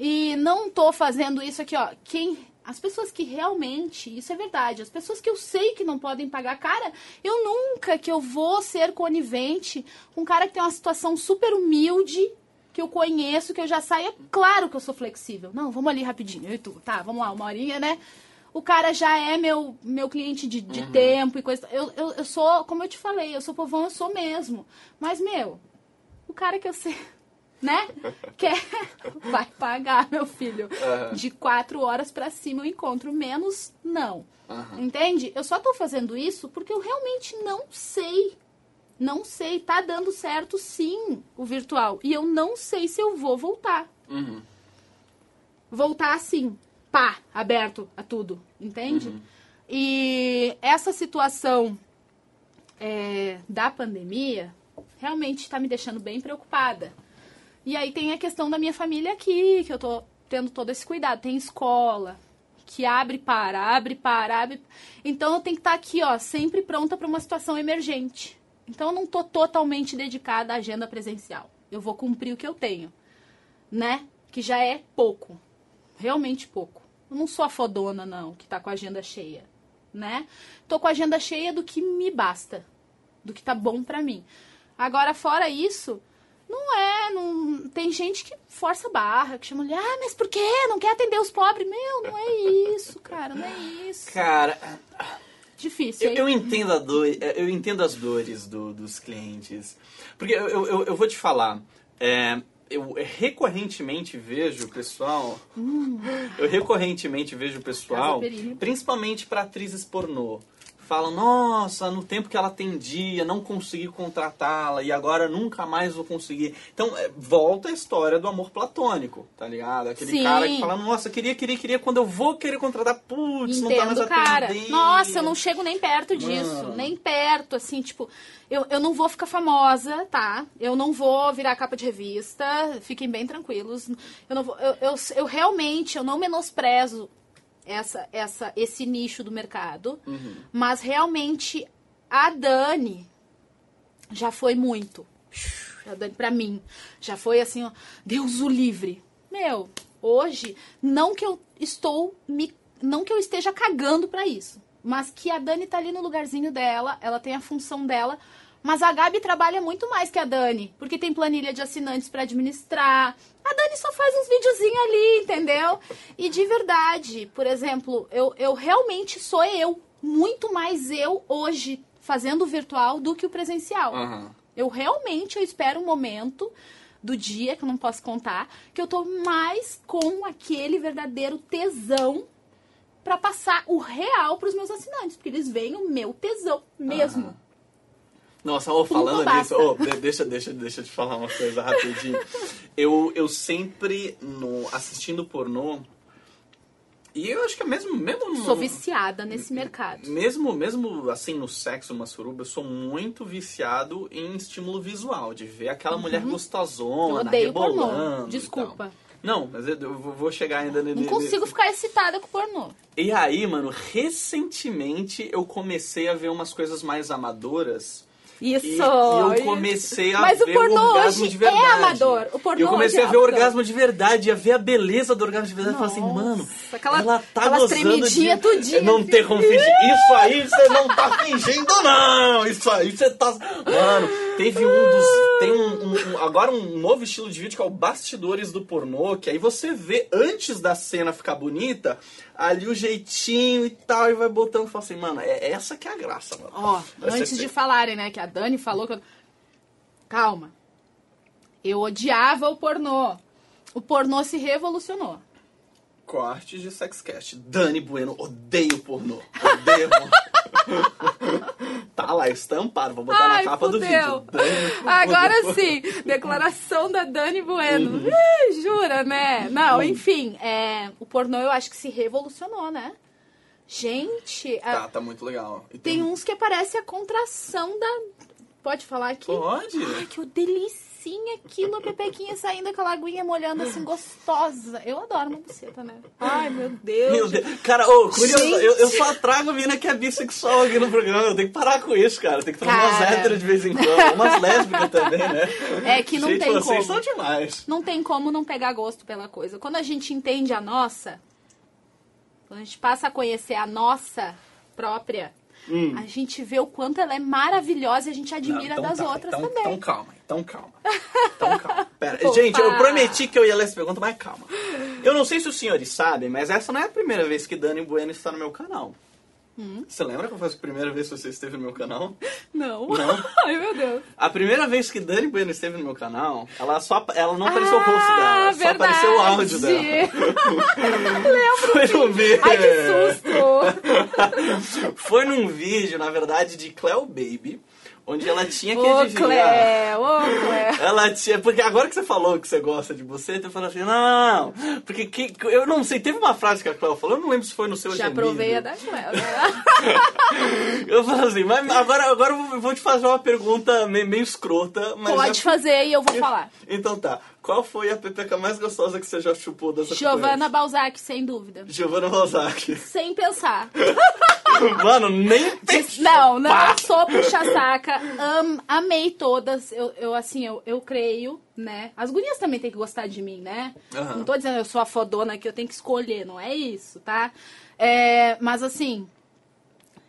E não tô fazendo isso aqui, ó. Quem. As pessoas que realmente, isso é verdade, as pessoas que eu sei que não podem pagar, cara, eu nunca que eu vou ser conivente com um cara que tem uma situação super humilde, que eu conheço, que eu já saio, é claro que eu sou flexível. Não, vamos ali rapidinho, eu e tu, tá, vamos lá, uma horinha, né? O cara já é meu, meu cliente de, de tempo e coisa. Eu, eu, eu sou, como eu te falei, eu sou povão, eu sou mesmo. Mas, meu, o cara que eu sei, né? Quer, [laughs] vai pagar, meu filho. Aham. De quatro horas pra cima eu encontro, menos não. Aham. Entende? Eu só tô fazendo isso porque eu realmente não sei. Não sei, tá dando certo sim o virtual. E eu não sei se eu vou voltar. Uhum. Voltar assim, pá, aberto a tudo, entende? E essa situação é, da pandemia realmente está me deixando bem preocupada. E aí tem a questão da minha família aqui, que eu tô tendo todo esse cuidado. Tem escola, que abre para, abre para, abre. Então eu tenho que estar aqui, ó, sempre pronta para uma situação emergente. Então eu não tô totalmente dedicada à agenda presencial. Eu vou cumprir o que eu tenho, né? Que já é pouco. Realmente pouco. Eu não sou a fodona, não, que tá com a agenda cheia, né? Tô com a agenda cheia do que me basta, do que tá bom pra mim. Agora, fora isso, não é? Não, tem gente que força barra, que chama ali, ah, mas por quê? Não quer atender os pobres? Meu, não é isso, cara, não é isso. Cara, Difícil. eu, eu entendo a dor, eu entendo as dores do- dos clientes. Porque eu, eu, eu- vou te falar, é, eu recorrentemente vejo o pessoal. Eu recorrentemente vejo o pessoal, Hum. Principalmente para atrizes pornô. Falam, nossa, no tempo que ela atendia, não consegui contratá-la e agora nunca mais vou conseguir. Então, é, volta a história do amor platônico, tá ligado? Aquele Sim. cara que fala, nossa, queria, queria, queria, quando eu vou querer contratar, putz, não tá mais cara. atendendo. Nossa, eu não chego nem perto disso. Mano. Nem perto, assim, tipo, eu, eu não vou ficar famosa, tá? Eu não vou virar capa de revista. Fiquem bem tranquilos. Eu não vou. Eu, eu, eu realmente, eu não menosprezo essa, essa, esse nicho do mercado. Uhum. Mas realmente a Dani já foi muito. A Dani, pra mim, já foi assim, ó, Deus o livre. Meu, hoje, não que eu estou me. Não que eu esteja cagando pra isso. Mas que a Dani tá ali no lugarzinho dela, ela tem a função dela. Mas a Gabi trabalha muito mais que a Dani, porque tem planilha de assinantes pra administrar. A Dani só faz uns videozinhos ali, entendeu? E de verdade, por exemplo, eu, eu realmente sou eu, muito mais eu hoje fazendo o virtual do que o presencial. Aham. Eu realmente eu espero um momento do dia, que eu não posso contar, que eu tô mais com aquele verdadeiro tesão pra passar o real pros meus assinantes, porque eles veem o meu tesão mesmo. Aham. Nossa, ô, falando nisso, deixa, deixa, deixa eu te falar uma coisa rapidinho. [laughs] Eu, eu sempre, no, assistindo pornô, e eu acho que é mesmo, mesmo no, Sou viciada nesse mercado. mesmo, mesmo assim no sexo, uma suruba, eu sou muito viciado em estímulo visual, de ver aquela mulher Eu gostosona, odeio rebolando. pornô. e Desculpa. Não, mas eu, eu vou chegar ainda Não nele. consigo ficar excitada com pornô. E aí, mano, recentemente eu comecei a ver umas coisas mais amadoras. Isso. E, e eu comecei a Mas o ver pornô o orgasmo hoje de verdade. é amador. O pornô eu comecei a é ver o amador. orgasmo de verdade, a ver a beleza do orgasmo de verdade. Eu falei assim, Nossa, mano, aquela- ela tá aquelas gozando de... tudinha. Não tem como fingir. Isso aí você não tá fingindo, não. Isso aí você tá... Mano, teve um dos... Tem um- um- agora um novo estilo de vídeo que é o bastidores do pornô, que aí você vê antes da cena ficar bonita, ali o jeitinho e tal, e vai botando e fala assim, mano, é essa que é a graça, mano. Ó, Vai antes de falarem, né, que a Dani falou que eu... Calma. Eu odiava o pornô. O pornô se revolucionou. Cortes de sexcast. Dani Bueno, odeio pornô. Odeio pornô. [laughs] tá lá, estampado. Vou botar Ai, na capa do fudeu. vídeo. Dani Agora sim, declaração da Dani Bueno. Uhum. Ih, jura, né? Não, enfim, é, o pornô eu acho que se revolucionou, né? Gente, a- Tá, tá muito legal. E tem uns que parece a contração da... Pode falar aqui? Pode? Ai, que delicinha aquilo, a pepequinha saindo aquela aguinha molhando assim, gostosa. Eu adoro uma buceta, né? Ai, meu Deus. Meu Deus. Cara, ô, curioso, eu, eu só trago mina que é bissexual aqui no programa. Eu tenho que parar com isso, cara. Tem que trazer umas héteras de vez em quando. Umas lésbicas também, né? É que não Gente, tem vocês como. são demais. Não tem como não pegar gosto pela coisa. Quando a gente entende a nossa, quando a gente passa a conhecer a nossa própria, Hum. a gente vê o quanto ela é maravilhosa e a gente admira Não, então das tá, outras então, também. Então calma, então calma. Então calma. [laughs] Pera, Opa. gente, eu prometi que eu ia ler essa pergunta, mas calma. Eu não sei se os senhores sabem, mas essa não é a primeira vez que Dani Bueno está no meu canal. Hum? Você lembra qual foi a primeira vez que você esteve no meu canal? Não. Não? [laughs] Ai, meu Deus. A primeira vez que Dani Bueno esteve no meu canal, ela só ela não apareceu o rosto dela, Ah, só apareceu o áudio dela. [laughs] Lembro. Foi num vídeo. Ai, que susto. Foi num vídeo, na verdade, de Cleo Baby, onde ela tinha que Ô, adivinhar. Clé, ô, Clé. [laughs] Ela tinha. Porque agora que você falou que você gosta de você, eu falo assim, não, não. Porque que, eu não sei, teve uma frase que a Cléo falou, eu não lembro se foi no seu Já provei a da Clé. né? [laughs] Eu falo assim, mas agora, agora eu vou- te fazer uma pergunta meio, escrota, mas. Pode é- fazer e eu vou falar. [laughs] Então tá. Qual foi a pepeca mais gostosa que você já chupou dessa Giovanna Balzac, sem dúvida. Giovanna Rosaki. Sem pensar. [laughs] Mano, nem pensou. Não, não Pá! sou puxa-saca. Am- amei todas. Eu, eu, assim, eu, eu creio, né? As gurias também têm que gostar de mim, né? Aham. Não tô dizendo eu sou a fodona que eu tenho que escolher, não é isso, tá? É, mas assim,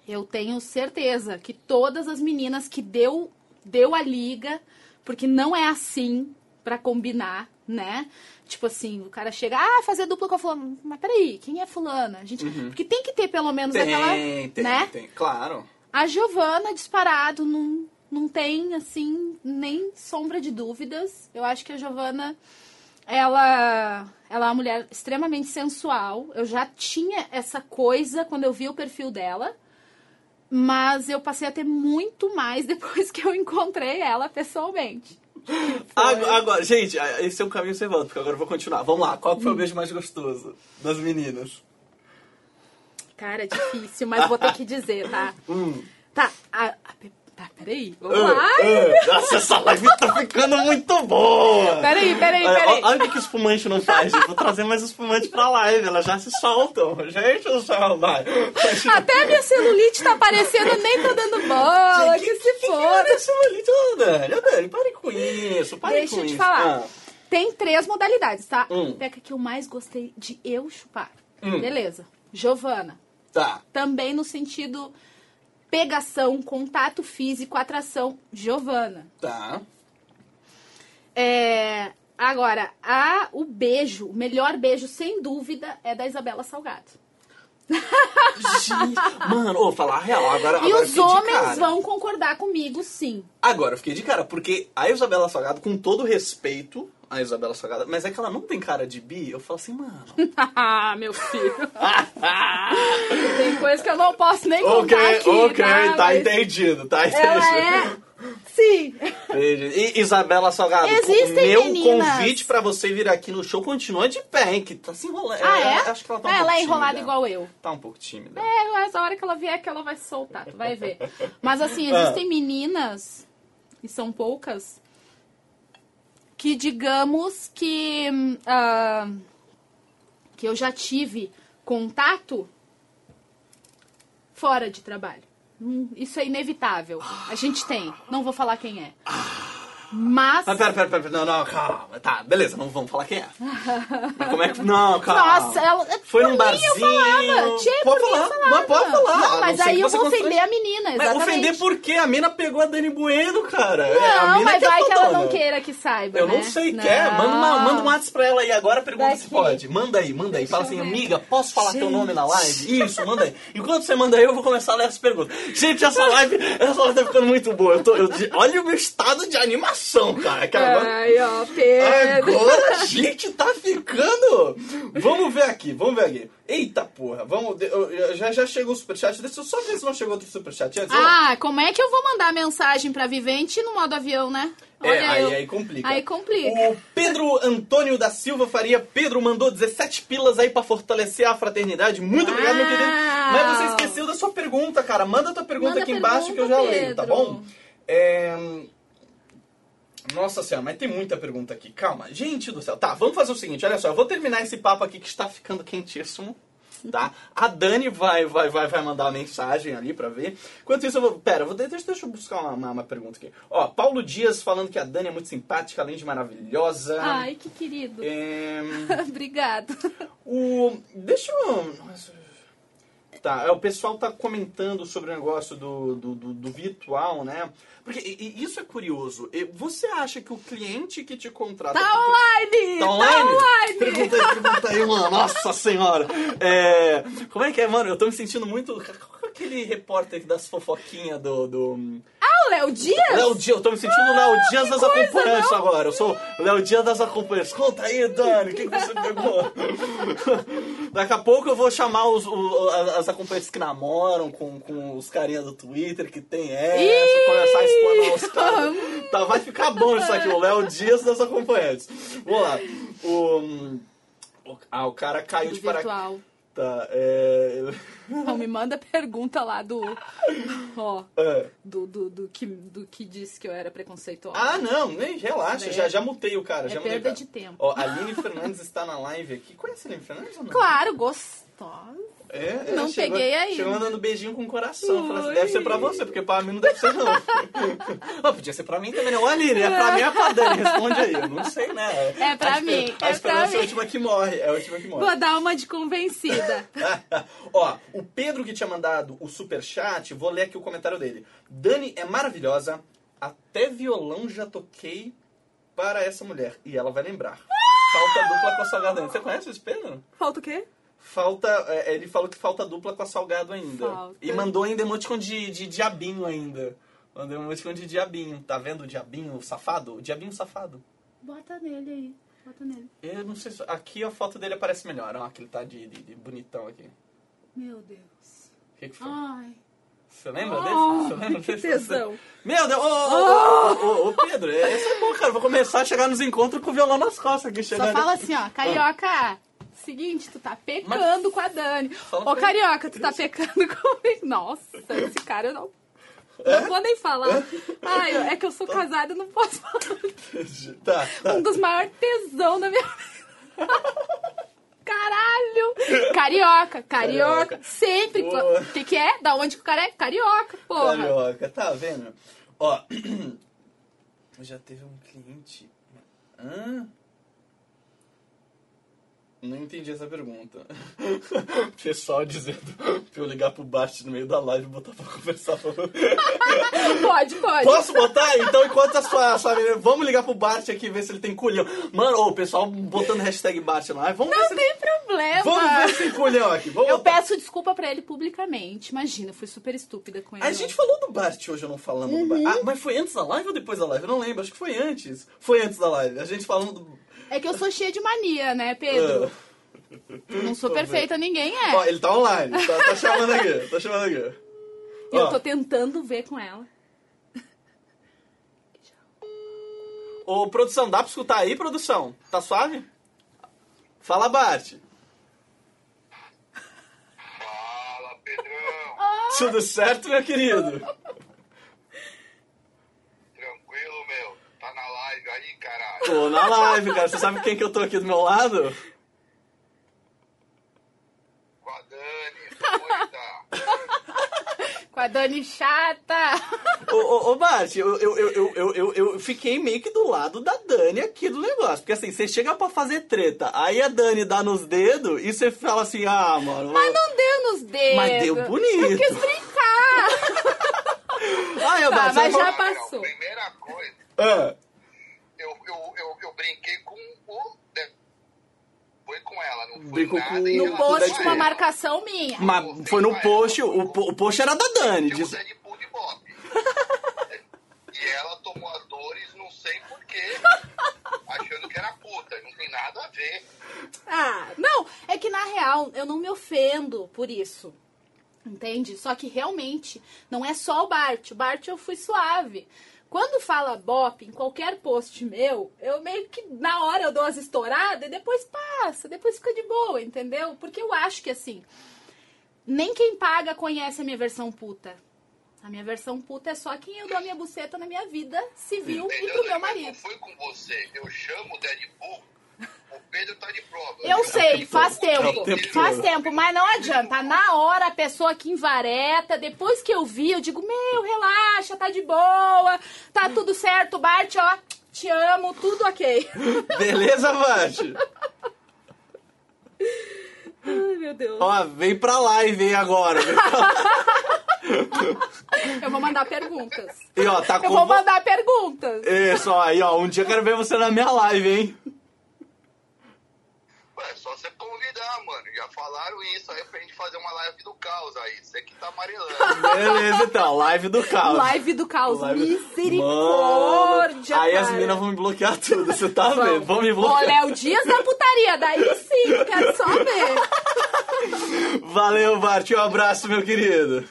eu tenho certeza que todas as meninas que deu, deu a liga, porque não é assim pra combinar, né? Tipo assim, o cara chega, ah, fazer dupla com a fulana. Mas peraí, quem é fulana? A gente, Porque tem que ter pelo menos Tem, aquela, tem, né? tem. Claro. A Giovana, disparado, não, não tem, assim, nem sombra de dúvidas. Eu acho que a Giovana, ela, ela é uma mulher extremamente sensual. Eu já tinha essa coisa quando eu vi o perfil dela. Mas eu passei a ter muito mais [laughs] depois que eu encontrei ela pessoalmente. [laughs] Agora, agora, gente, esse é o caminho sem volta, porque agora eu vou continuar. Vamos lá, qual foi o beijo mais gostoso das meninas? Cara, difícil, mas vou ter que dizer, tá? Hum. Tá, peraí. Vamos Ah, lá. ah, Nossa, essa live tá ficando muito boa! Peraí, peraí, peraí. Olha o que que o espumante não faz, gente. Vou trazer mais espumante pra live, elas já se soltam. Gente do céu. Até a minha celulite tá aparecendo, nem tá dando bola, que, se for. Esse malito, Dani, Ô, Dani, pare com isso, pare Deixa com eu te isso. falar. Ah, Tem três modalidades, tá? Hum. Peca que eu mais gostei de eu chupar. Hum. Beleza. Giovana. tá. Também no sentido pegação, contato físico, atração. Giovana. Tá. É, agora, a, o beijo, o melhor beijo, sem dúvida, é da Isabela Salgado. Gente, Mano, ô, falar a real, agora, e agora os homens vão concordar comigo, sim. Agora, eu fiquei de cara, porque a Isabela Salgado, com todo respeito a Isabela Salgado, mas é que ela não tem cara de bi, eu falo assim, mano... [laughs] Ah, meu filho. Tem coisa que eu não posso nem contar ok, aqui, ok, tá? tá Mas entendido, tá entendido. Ela é... Sim. E Isabela Salgado, Existem meu meninas. convite pra você vir aqui no show continua de pé, hein? Que tá se enrolando. Ah, é? Acho que ela tá um Ah, pouco ela é enrolada tímida. igual eu. Tá um pouco tímida. É, mas a hora que ela vier que ela vai se soltar, tu vai ver. Mas assim, [laughs] Ah. existem meninas, e são poucas, que digamos que, ah, que eu já tive contato fora de trabalho. Hum, Isso é inevitável. A gente tem. Não vou falar quem é. Mas. Mas pera, pera, pera, pera, não, não, calma. Tá, beleza, não vamos falar quem é. Mas como é que... Não, calma. Nossa, ela. Foi num barzinho. Eu falava. Tchê, pode falar, falava. mas pode falar. Não, mas ser aí eu vou ofender a menina, Mas exatamente. ofender por quê? A mina pegou a Dani Bueno, cara. É, Não, mina mas é vai que ela não queira que saiba, Eu né? não sei, quer? Manda, uma, manda um WhatsApp pra ela aí agora, pergunta se Daqui. pode. Manda aí, manda aí. Fala assim, ver. amiga, posso falar teu nome na live? Isso, manda aí. Enquanto você manda aí, eu vou começar a ler as perguntas. Gente, essa [laughs] live, essa live tá ficando muito boa. Eu tô, eu- olha o meu estado de animação, cara. Que agora, Ai, ó, Pedro. agora a [laughs] gente tá ficando. Vamos ver aqui, vamos ver aqui. Eita porra, vamos. eu- já, já chegou o superchat. Deixa eu só ver se não chegou outro superchat antes. Ah, como é que eu vou mandar mensagem pra Vivente no modo avião, né? É, Olha aí, eu. aí complica. Aí complica. O Pedro Antônio da Silva Faria. Pedro mandou 17 pilas aí pra fortalecer a fraternidade. Muito obrigado, meu querido. Uau. Mas você esqueceu da sua pergunta, cara. Manda a tua pergunta Manda aqui a embaixo que eu já pergunta, leio, tá Pedro. bom? É... Nossa senhora, mas tem muita pergunta aqui. Calma, gente do céu. Tá, vamos fazer o seguinte, olha só. Eu vou terminar esse papo aqui que está ficando quentíssimo. Tá? A Dani vai, vai, vai, vai mandar uma mensagem ali pra ver. Enquanto isso, eu vou. Pera, vou, deixa, deixa eu buscar uma, uma, uma pergunta aqui. Ó, Paulo Dias falando que a Dani é muito simpática, além de maravilhosa. Ai, que querido. É, [laughs] Obrigado. o. Deixa eu. Nossa. Tá, é, o pessoal tá comentando sobre o negócio do, do, do- do virtual, né? Porque e- isso é curioso. Você acha que o cliente que te contrata. Tá online! Tá online? online! Pergunta aí, pergunta aí, mano. Nossa senhora. É, como é que é, mano? Eu tô me sentindo muito. Aquele repórter das fofoquinhas do. do... Ah, o Léo Dias? Léo Dias, eu tô me sentindo o Léo Dias das coisa, acompanhantes não? agora. Eu sou o Léo Dias das acompanhantes. Conta aí, Dani, o que, que você pegou? [laughs] Daqui a pouco eu vou chamar os, o- as acompanhantes que namoram com, com os carinha do Twitter que tem essa, Ih! começar a explanar os caras. [laughs] Tá, vai ficar bom isso aqui, o Léo Dias das acompanhantes. Vamos lá. O, o- ah, o cara caiu Do de paraquedas. Tá, é... Não, me manda pergunta lá do. Ó. é. Do, do, do, que, do que disse que eu era preconceituosa. Ah, não, nem relaxa, É. já, já mutei o cara. É já mutei perda cara. de tempo. Ó, a Aline Fernandes está na live aqui. Conhece a Aline Fernandes ou não? Claro, gostosa. É, é, Não chegou- peguei ainda. Chegou mandando beijinho com o coração. Falei assim, deve ser pra você, porque pra mim não deve ser não. [laughs] Ó, podia ser pra mim também, não. Ô, Aline, é pra mim ou é pra Dani? Responde aí. Eu não sei, né? É pra A mim, A é pra esperança é a mim. última que morre. É a última que morre. Vou dar uma de convencida. [laughs] Ó, o Pedro que tinha mandado o superchat, vou ler aqui o comentário dele. Dani é maravilhosa, até violão já toquei para essa mulher. E ela vai lembrar. Falta dupla com a salgado ainda. Você conhece esse Pedro? Falta o quê? Falta. é, ele falou que falta dupla com a salgado ainda. Falta. E mandou ainda emoticon de, de diabinho ainda. Mandou emoticon de diabinho. Tá vendo o diabinho o safado? O diabinho safado. Bota nele aí. Bota nele. Eu não sei se. Aqui a foto dele aparece melhor. Ó, que ele tá de, de- de bonitão aqui. Meu Deus. O que, que foi? Ai. Você lembra Oh, desse? Você lembra que desse? tesão. Meu Deus! Ô, ô, ô, ô, ô, Pedro, esse é bom, cara. Vou começar a chegar nos encontros com o violão nas costas aqui. Só Chegando... fala assim, ó. Carioca, seguinte, tu tá pecando com a Dani. Ô, Carioca, tu tá pecando comigo. Nossa, esse cara eu não... Não vou nem falar. Ai, é que eu sou casada, não posso falar. Tá, tá. Um dos maiores tesão da minha vida. Caralho! Carioca, carioca, Carioca. sempre. O que, que é? Da onde que o cara é? Carioca, porra. Carioca, tá vendo? Ó, [clears throat] já teve um cliente. Hã? Não entendi essa pergunta. [laughs] Pessoal dizendo pra eu ligar pro Bart no meio da live e botar pra conversar. [laughs] Pode, pode. Posso botar? Então, enquanto a sua, a sua menina- Vamos ligar pro Bart aqui ver se ele tem culhão. Mano, ô, o pessoal botando hashtag Bart live. Vamos ver Não se tem problema. Vamos ver se tem culhão aqui. Vamos Eu botar. peço desculpa pra ele publicamente. Imagina, eu fui super estúpida com ele. A gente falou do Bart hoje, ou não falamos do Uhum. Bart? Ah, mas foi antes da live ou depois da live? Eu não lembro, acho que foi antes. Foi antes da live. A gente falando do. É que eu sou cheia de mania, né, Pedro? Ah. Não sou perfeita, ninguém é. Ó, ele tá online. Tá, tá chamando aqui. Tá chamando aqui. Eu Ó, tô tentando ver com ela. Ô, produção, dá pra escutar aí, produção? Tá suave? Fala, Bart. Fala, Pedrão. Tudo certo, meu querido? Tranquilo, meu? Tá na live aí, caralho? Tô na live, cara. Você sabe quem que eu tô aqui do meu lado? Com a Dani, doida. [laughs] Com a Dani chata. Ô, ô, ô Bart, eu, eu, eu, eu, eu, eu, fiquei meio que do lado da Dani aqui do negócio. Porque assim, você chega pra fazer treta, aí a Dani dá nos dedos e você fala assim, ah, mano. Mas não deu nos dedos. Mas deu bonito. Eu quis brincar. [laughs] Ah, eu Tá, Bart, mas você já passou. Primeira coisa, Ah, eu, eu, eu, brinquei com o... Foi com ela, não foi Brincou nada com- No post, uma ela. marcação minha. mas foi no post, o, o post era da Dani. Deadpool de Bob. e ela tomou as dores, não sei porquê, achando que era puta. Não tem nada a ver. Ah, não, é que na real eu não me ofendo por isso. Entende? Só que realmente não é só o Bart. O Bart eu fui suave. Quando fala Bop em qualquer post meu, eu meio que na hora eu dou as estouradas e depois passa, depois fica de boa, entendeu? Porque eu acho que assim, nem quem paga conhece a minha versão puta. A minha versão puta é só quem eu dou a minha buceta na minha vida civil e Entendeu? pro meu marido. Foi com você. Eu chamo o Deadpool, o Pedro tá de prova. Eu sei, faz tempo. Faz tempo, mas não adianta. Na hora a pessoa que invareta, depois que eu vi, eu digo, meu, relaxa, tá de boa, tá tudo certo, Bart, ó, te amo, tudo ok. [laughs] Beleza, Bart? Ai, meu Deus. Ó, vem pra live aí agora. [laughs] Eu vou mandar perguntas. E ó, tá Eu vou mandar perguntas. Isso, ó, aí, ó. Um dia eu quero ver você na minha live, hein? Ué, só você convidar, mano. Já falaram isso aí pra gente fazer uma live do caos aí. Você que tá amarelando. Beleza, então. Live do caos. Live do caos, Live- misericórdia, Mano, Aí as meninas vão me bloquear tudo, você tá vendo? Vão me bloquear. Léo Dias da putaria, daí sim, quero só ver. [laughs] Valeu, Bart. Um abraço, meu querido.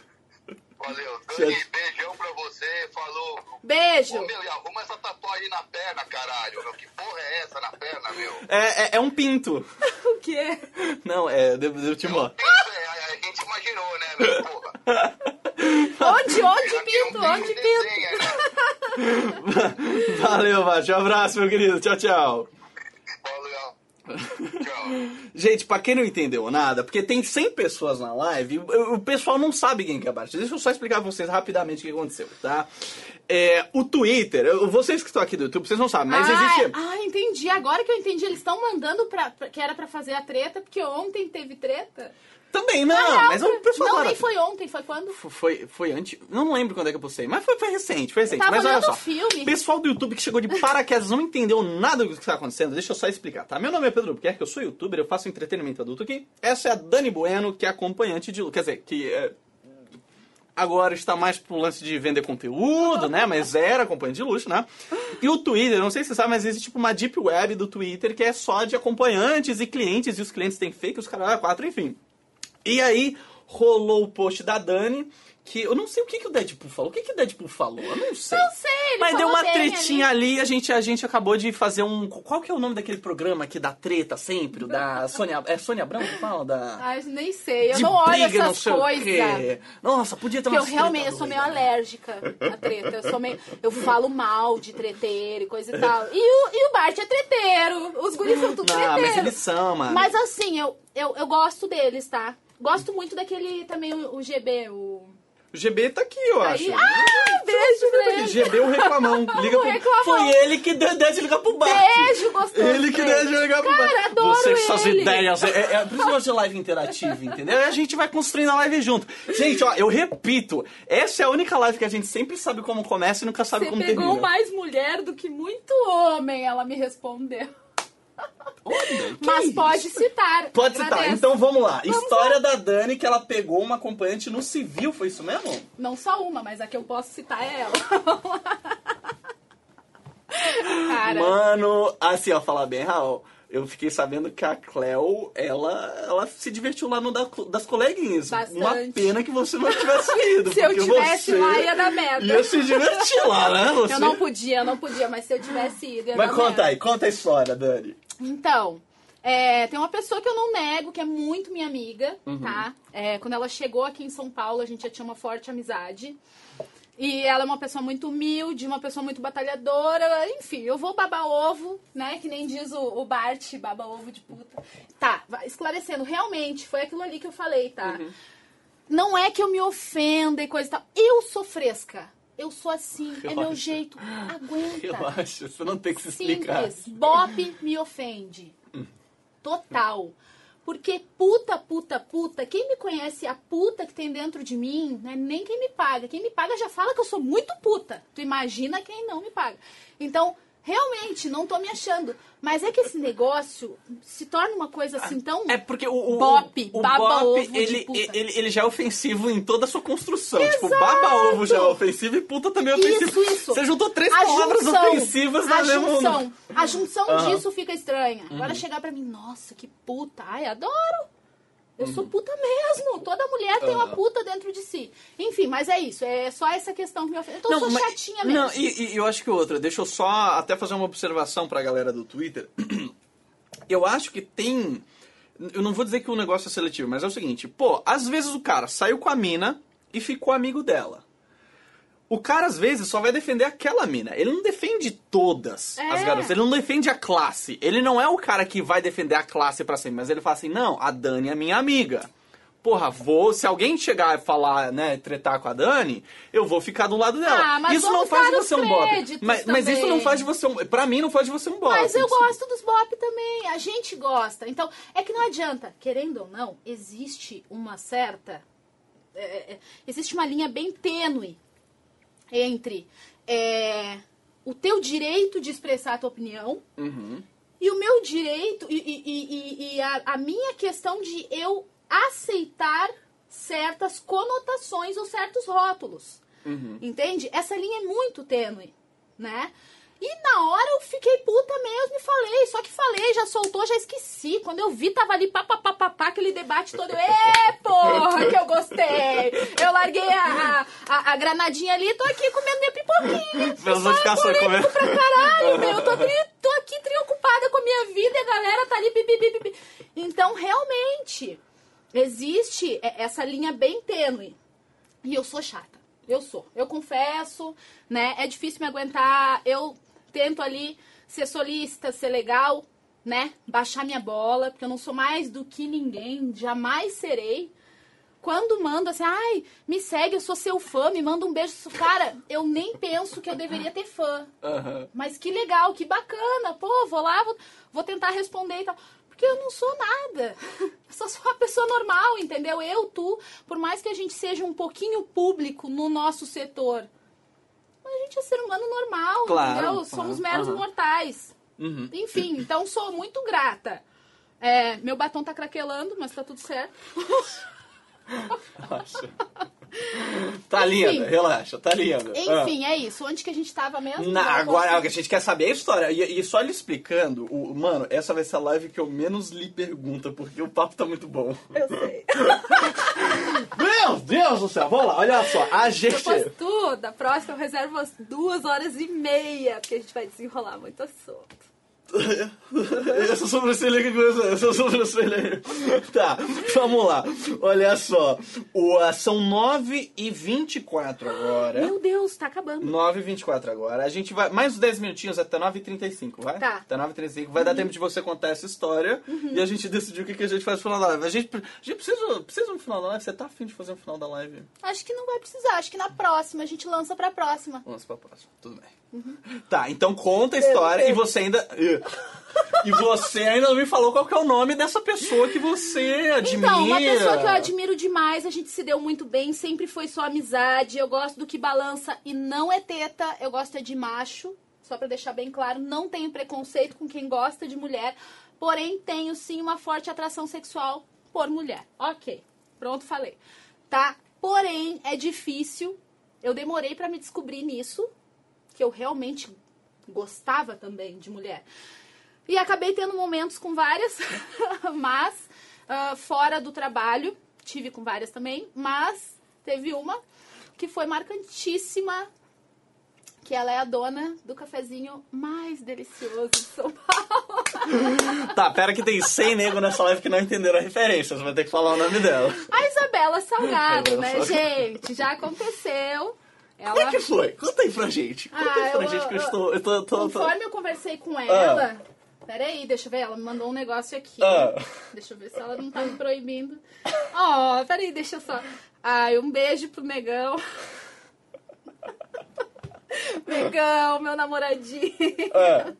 Valeu. Dani, beijão pra você. Falou. Beijo. Ô, meu, e arruma essa tatuagem na perna, caralho. Meu, que porra é essa na perna, meu? É, é, é um pinto. [laughs] O quê? Não, é. Devo, devo te mostrar. Isso, é, a, gente imaginou, né, meu? Porra. [laughs] Onde, onde, não pinto? tem, Onde, pinto? desenha, né? [laughs] Valeu, Bart. Um abraço, meu querido. Tchau, tchau. Valeu. Tchau. Gente, pra quem não entendeu nada, porque tem 100 pessoas na live, o, o pessoal não sabe quem que é Bart. Deixa eu só explicar pra vocês rapidamente o que aconteceu, tá? É, o Twitter, vocês que estão aqui do YouTube, vocês não sabem, mas ah, existe... Ah, entendi. Agora que eu entendi, eles estão mandando pra, pra- que era pra fazer a treta, porque ontem teve treta. Também, não, mas o pessoal Não, agora- nem foi ontem, foi quando? Foi, foi antes. Não lembro quando é que eu postei, mas foi, foi recente, foi recente. mas olha só. filme. Pessoal do YouTube que chegou de paraquedas não entendeu nada do que está acontecendo, deixa eu só explicar, tá? Meu nome é Pedro Buquerque, eu sou youtuber, eu faço entretenimento adulto aqui. Essa é a Dani Bueno, que é acompanhante de. Quer dizer, que é, agora está mais pro lance de vender conteúdo, né? Mas era acompanhante de luxo, né? E o Twitter, não sei se você sabe, mas existe tipo uma deep web do Twitter que é só de acompanhantes e clientes, e os clientes têm fake, os caras quatro, enfim. E aí rolou o post da Dani, que eu não sei o que, que o Deadpool falou. O que, que o Deadpool falou? Eu não sei. Não sei, Mas deu uma tretinha ali, e a gente, a gente acabou de fazer um. Qual que é o nome daquele programa que dá treta sempre? Da Sônia. É Sônia Abrão que fala? Da. Ai, nem sei, eu de não olho briga, essas coisas. Nossa, podia ter Porque uma eu realmente eu sou meio alérgica à treta. Eu sou meio. Eu falo mal de treteiro e coisa e [laughs] tal. E o, e o Bart é treteiro. Os guris são tudo Não, mas treteiro. eles são, mano. Mas assim, eu, eu, eu gosto deles, tá? Gosto muito daquele também, o, o GB, o. O GB tá aqui, eu acho. Aí, ah, beijo pra ele. GB o reclamão. [laughs] Liga O pro... reclamão. Foi ele que deu ideia de ligar pro Bart. Beijo, gostoso. Ele que deu de ligar pro Cara, Bart. adoro Você com suas ideias. É, é, por isso que eu gosto de live interativa, entendeu? E a gente vai construindo a live junto. Gente, ó, eu repito. Essa é a única live que a gente sempre sabe como começa e nunca sabe Você como pegou termina. mais mulher do que muito homem, ela me respondeu. Olha, Mas isso? pode citar. Pode citar. agradeço. Então vamos lá. Vamos História da Dani que ela pegou uma acompanhante no civil, foi isso mesmo? Não só uma, mas a que eu posso citar é ela. [laughs] Cara, Mano, assim, ó, falar bem, Raul. Eu fiquei sabendo que a Cleo, ela, ela se divertiu lá no da- das coleguinhas. Bastante. Uma pena que você não tivesse [laughs] ido. se eu tivesse lá, ia dar merda. Ia se divertir lá, né? Você... Eu não podia, eu não podia, mas se eu tivesse ido, ia Mas conta merda. aí, conta a história, Dani. Então, é, tem uma pessoa que eu não nego, que é muito minha amiga, Uhum. tá? É, quando ela chegou aqui em São Paulo, a gente já tinha uma forte amizade. E ela é uma pessoa muito humilde, uma pessoa muito batalhadora. Enfim, eu vou babar ovo, né? Que nem diz o, o Bart, baba ovo de puta. Tá, esclarecendo, realmente, foi aquilo ali que eu falei, tá? Uhum. Não é que eu me ofenda e coisa e tal. Eu sou fresca. Eu sou assim, é meu jeito. Aguenta. Relaxa, você não tem que se explicar. Simples. Bop me ofende. Total. Porque puta, puta, puta, quem me conhece a puta que tem dentro de mim, né? Nem quem me paga. Quem me paga já fala que eu sou muito puta. Tu imagina quem não me paga. Então, realmente, não tô me achando. Mas é que esse negócio se torna uma coisa assim tão. É porque o, o, Bop, o baba bop, ovo de ele, ele, ele já é ofensivo em toda a sua construção. Tipo, baba ovo já é ofensivo e puta também é ofensivo. Isso, isso. Você juntou três A palavras junção, ofensivas na mesma... junção, a junção. Uhum. disso fica estranha. Agora chegar pra mim, nossa, que puta. Ai, adoro. Eu sou Uhum. puta mesmo. Toda mulher tem uma puta dentro de si. Enfim, mas é isso. É só essa questão que me ofende. Então eu sou mas- chatinha mesmo. Não, e, e eu acho que outra, deixa eu só até fazer uma observação pra galera do Twitter. [clears throat] Eu acho que tem. Eu não vou dizer que o negócio é seletivo, mas é o seguinte, pô, às vezes o cara saiu com a mina e ficou amigo dela. O cara, às vezes, só vai defender aquela mina. Ele não defende todas É. as garotas. Ele não defende a classe. Ele não é o cara que vai defender a classe pra sempre. Mas ele fala assim, não, a Dani é minha amiga. Porra, vou... Se alguém chegar e falar, né, tretar com a Dani, eu vou ficar do lado dela. Ah, mas isso não faz de você um bop. Mas, mas isso não faz de você um... Pra mim, não faz de você um bop. Mas eu Isso- gosto dos bop também. A gente gosta. Então, é que não adianta. Querendo ou não, existe uma certa. é, é, existe uma linha bem tênue entre é, o teu direito de expressar a tua opinião Uhum. e o meu direito e, e- e- e- a, a minha questão de eu aceitar certas conotações ou certos rótulos. Uhum. Entende? Essa linha é muito tênue, né? E na hora eu fiquei puta mesmo e falei. Só que falei, já soltou, já esqueci. Quando eu vi, tava ali papapá, aquele debate todo. Ê, porra, que eu gostei! Eu larguei a, a, a granadinha ali e tô aqui comendo minha pipoquinha. [laughs] Pelas notificações, polêmico come- pra caralho, meu. Eu tô, tri- [laughs] tô aqui preocupada com a minha vida e a galera tá ali pipi. Então, realmente, existe essa linha bem tênue. E eu sou chata. Eu sou. Eu confesso, né? É difícil me aguentar. Eu tento ali ser solícita, ser legal, né? Baixar minha bola, porque eu não sou mais do que ninguém, jamais serei. Quando manda assim, ai, me segue, eu sou seu fã, me manda um beijo. Cara, eu nem penso que eu deveria ter fã. Aham. Mas que legal, que bacana. Pô, vou lá, vou, vou tentar responder e tal. Porque eu não sou nada. Eu só sou uma pessoa normal, entendeu? Eu, tu, por mais que a gente seja um pouquinho público no nosso setor, a gente é ser humano normal, Claro, entendeu? claro, Somos meros mortais. Uhum. Enfim, então sou muito grata. É, meu batom tá craquelando, mas tá tudo certo. [laughs] Relaxa. [laughs] Tá Enfim. linda, relaxa, tá linda. Ah. Enfim, é isso. Onde que a gente tava mesmo? Na- agora consigo- a gente quer saber a história. E, e só lhe explicando, o, mano, essa vai ser a live que eu menos lhe pergunta, porque o papo tá muito bom. Eu sei. [laughs] Meu Deus do céu, vamos lá, olha só. A gente. Depois tu, da próxima eu reservo as duas horas e meia, porque a gente vai desenrolar muito assunto. [laughs] Sou sobrancelha que coisa. Eu sou sobrancelha. [laughs] Tá, vamos lá. Olha só. O, ah, são 9 e 24 agora. Meu Deus, tá acabando. 9 e 24 agora. A gente vai. Mais uns 10 minutinhos até 9 e 35, vai? Tá. Até 9 e 35. Vai dar tempo de você contar essa história e a gente decidir o que, que a gente faz no final da live. A gente, a gente precisa, precisa no final da live? Você tá afim de fazer um final da live? Acho que não vai precisar, acho que na próxima, a gente lança pra próxima. Vamos pra próxima. Tudo bem. Tá, então conta a história e você ainda. E você ainda não me falou qual que é o nome dessa pessoa que você admira. Então, uma pessoa que eu admiro demais, a gente se deu muito bem, sempre foi só amizade. Eu gosto do que balança e não é teta, eu gosto é de macho. Só pra deixar bem claro, não tenho preconceito com quem gosta de mulher, porém tenho sim uma forte atração sexual por mulher. Ok, pronto, falei. Tá? Porém, é difícil. Eu demorei pra me descobrir nisso, que eu realmente gostava também de mulher. E acabei tendo momentos com várias, [laughs] mas ah, fora do trabalho, tive com várias também, mas teve uma que foi marcantíssima, que ela é a dona do cafezinho mais delicioso de São Paulo. [laughs] Tá, pera que tem 100 nego nessa live que não entenderam a referência. Você vai ter que falar o nome dela. A Isabela Salgado, [laughs] Isabela né, Salgado. gente? Já aconteceu. Como é Ela, que foi? Conta aí pra gente. Conta aí Ah, pra eu- gente que eu eu- estou. Eu tô, tô, tô... conforme eu conversei com ela... Peraí, deixa eu ver, ela me mandou um negócio aqui. Ah. Deixa eu ver se ela não tá me proibindo. Ó, peraí, deixa eu só. Ai, um beijo pro Negão. Negão, [laughs] meu namoradinho. Ah.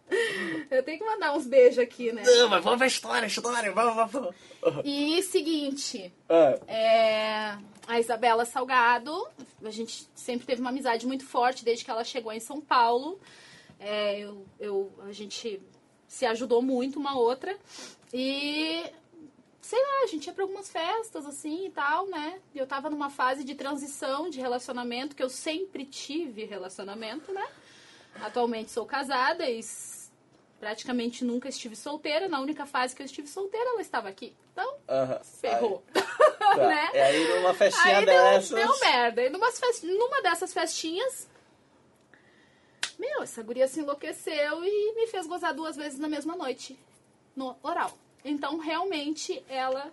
Eu tenho que mandar uns beijos aqui, né? Não, mas vamos pra história, história. Vamos, vamos, vamos. E seguinte, Ah. é, a Isabela Salgado, a gente sempre teve uma amizade muito forte desde que ela chegou em São Paulo. É, eu, eu- a gente se ajudou muito uma outra. E sei lá, a gente ia pra algumas festas assim e tal, né? Eu tava numa fase de transição de relacionamento, que eu sempre tive relacionamento, né? Atualmente sou casada e praticamente nunca estive solteira. Na única fase que eu estive solteira, ela estava aqui. Então, Aham. ferrou. Tá. [laughs] né? E aí numa festinha Aí deu, dessas. deu merda. E fest... numa dessas festinhas, meu, essa guria se enlouqueceu e me fez gozar duas vezes na mesma noite. No oral. Então, realmente, ela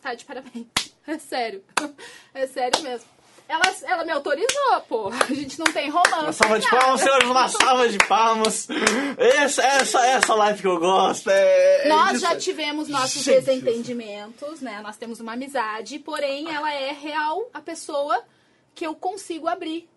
tá de parabéns. [laughs] É sério. [laughs] É sério mesmo. Ela, ela me autorizou, pô. A gente não tem romance. Uma salva de palmas, senhores, uma salva de palmas. Essa, essa, essa live que eu gosto. É, é Nós já tivemos nossos Gente, desentendimentos, né? Nós temos uma amizade, porém ela é real a pessoa que eu consigo abrir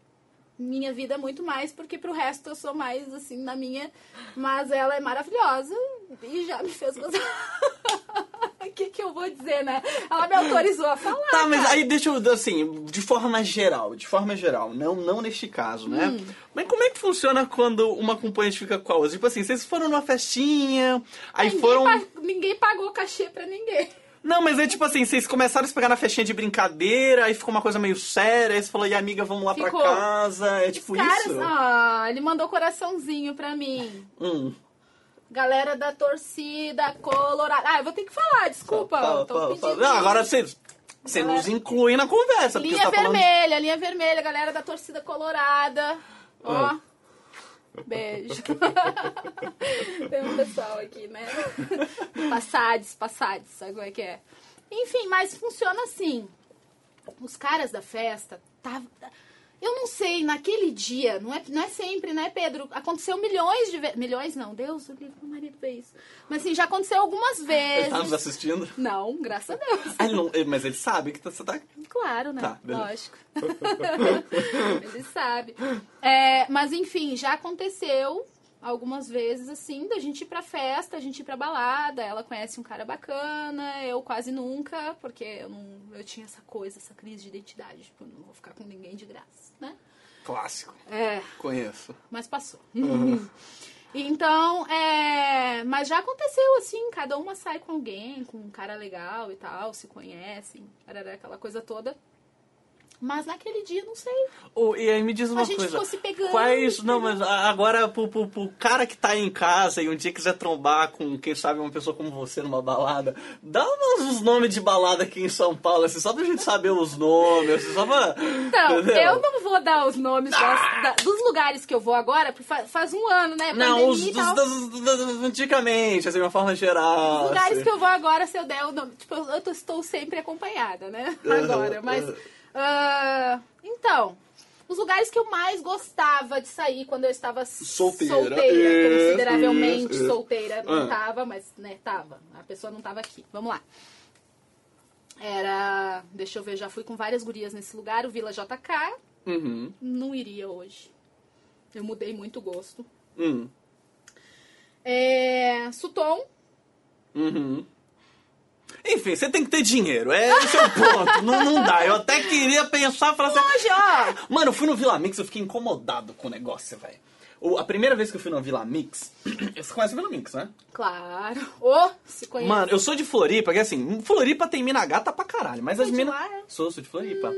minha vida muito mais, porque pro resto eu sou mais assim na minha. Mas ela é maravilhosa e já me fez gozar. [laughs] O que, que eu vou dizer, né? Ela me autorizou a falar. Tá, mas cara. aí deixa eu, assim, de forma geral, de forma geral, não, não neste caso, né? Hum. Mas como é que funciona quando uma acompanhante fica com a outra? Tipo assim, vocês foram numa festinha, aí ninguém, foram... pa- ninguém pagou cachê pra ninguém. Não, mas é tipo assim, vocês começaram a se pegar na festinha de brincadeira, aí ficou uma coisa meio séria, aí você falou, e amiga, vamos lá Ficou. pra casa, é tipo Caras, isso? ah, ele mandou coraçãozinho pra mim. Hum. Galera da torcida colorada. Ah, eu vou ter que falar, desculpa. Fala, tô fala, pedindo. fala. Não, agora vocês, você Galera- nos inclui na conversa, Linha tá falando... vermelha, linha vermelha, galera da torcida colorada. Ó. Ah. Beijo. [laughs] Tem um pessoal aqui, né? [laughs] Passades, passades, sabe como é que é? Enfim, mas funciona assim. Os caras da festa, tava. Eu não sei, naquele dia, não é, não é sempre, né, Pedro? Aconteceu milhões de vezes. Milhões não, Deus, o livro meu marido isso. Mas assim, já aconteceu algumas [laughs] Ele vezes. tá nos assistindo? Não, graças a Deus. Ah, ele não, ele- mas ele sabe que você tá... Claro, né? Tá. Lógico. [laughs] Ele sabe. É, mas enfim, já aconteceu algumas vezes, assim, da gente ir pra festa, a gente ir pra balada, ela conhece um cara bacana, eu quase nunca, porque eu, não, eu tinha essa coisa, essa crise de identidade, tipo, eu não vou ficar com ninguém de graça, né? Clássico. É, Conheço. mas passou. [laughs] Então, é. Mas já aconteceu assim, cada uma sai com alguém, com um cara legal e tal, se conhecem, aquela coisa toda. Mas naquele dia, não sei. Oh, e aí me diz uma a gente coisa. ficou se pegando. Quais. Não, mas a- agora pro, pro, pro cara que tá em casa e um dia quiser trombar com, quem sabe, uma pessoa como você numa balada, dá uns, nomes de balada aqui em São Paulo, assim, só pra gente saber os nomes, assim, só pra. Então, entendeu? eu não vou dar os nomes das- da- dos lugares que eu vou agora, porque fa- faz um ano, né? Não, os dos- dos- dos- antigamente, assim, de uma forma geral. Os lugares assim. que eu vou agora, se eu der o nome. Tipo, eu tô- estou sempre acompanhada, né? Agora. Mas. Ah, então. Os lugares que eu mais gostava de sair quando eu estava Solteira. solteira, consideravelmente solteira. Não Ah. tava, mas, né, tava. A pessoa não tava aqui. Vamos lá. Era. Deixa eu ver, já fui com várias gurias nesse lugar, o Vila JK. Uhum. Não iria hoje. Eu mudei muito o gosto. Hum. É, Suton. Uhum. Enfim, você tem que ter dinheiro. É esse é o ponto. não, não dá. Eu até queria pensar, falar assim. Hoje, ó. Mano, eu fui no Vila Mix, eu fiquei incomodado com o negócio, velho. A primeira vez que eu fui no Vila Mix, [clears throat] você conhece o Vila Mix, né? Claro. Ô, se conhece. Mano, eu sou de Floripa, que assim, Floripa tem mina gata pra caralho, mas as minas. Sou, sou de Floripa.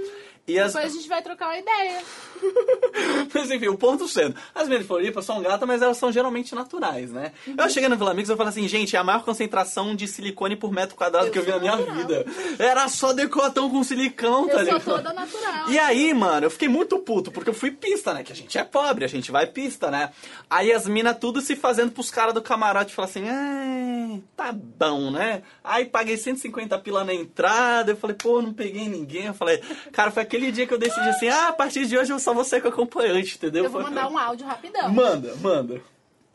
E as. Depois a gente vai trocar uma ideia. [laughs] Mas enfim, o ponto sendo, as minas de Floripa são gatas, mas elas são geralmente naturais, né? Eu cheguei no Vila Mix e falei assim, gente, é a maior concentração de silicone por metro quadrado Eu que eu vi na minha natural. vida. Era só decotão com silicão, tá Eu sou ligado? toda natural. E aí, mano, eu fiquei muito puto, porque eu fui pista, né? Que a gente é pobre, a gente vai pista, né? Aí as minas tudo se fazendo pros caras do camarote, falar assim, ah, tá bom, né? Aí paguei 150 pila na entrada, eu falei, pô, não peguei ninguém. Eu falei, cara, foi aquele dia que eu decidi assim, ah, a partir de hoje eu só vou ser com acompanhante, entendeu? Eu vou mandar um áudio rapidão. Manda, manda.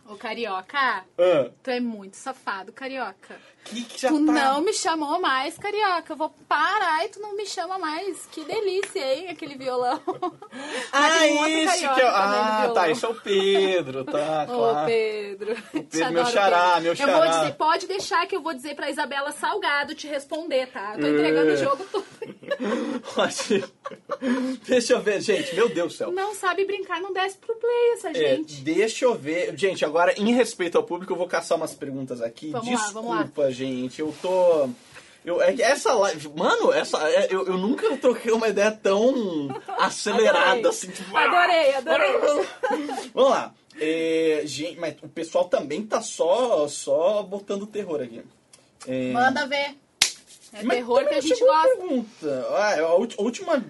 Ô, Carioca, Ah, tu é muito safado, Carioca. Que que já tu tá... não me chamou mais, Carioca. Eu vou parar e tu não me chama mais. Que delícia, hein, aquele violão. [laughs] Ah, um isso que eu... Ah, tá, esse é o Pedro, tá, [laughs] Ô, claro. Pedro. [laughs] Te meu adoro, xará, Pedro. meu Eu vou xará. dizer, pode deixar que eu vou dizer pra Isabela Salgado te responder, tá? Tô entregando É. o jogo todo. Deixa eu ver, gente, meu Deus do céu. Não sabe brincar, não desce pro play essa É, gente. deixa eu ver. Gente, agora, em respeito ao público, eu vou caçar umas perguntas aqui. Vamos lá, Desculpa, vamos lá. Gente. Eu tô. Eu, é que essa live. Mano, essa, é, eu, eu nunca troquei uma ideia tão acelerada Adorei. assim. Tipo, Adorei, adorei. [laughs] Vamos lá. É, gente, mas o pessoal também tá só, só botando terror aqui. É, Manda ver. É mas terror que a gente gosta. Pergunta. Ah, a ulti- a última.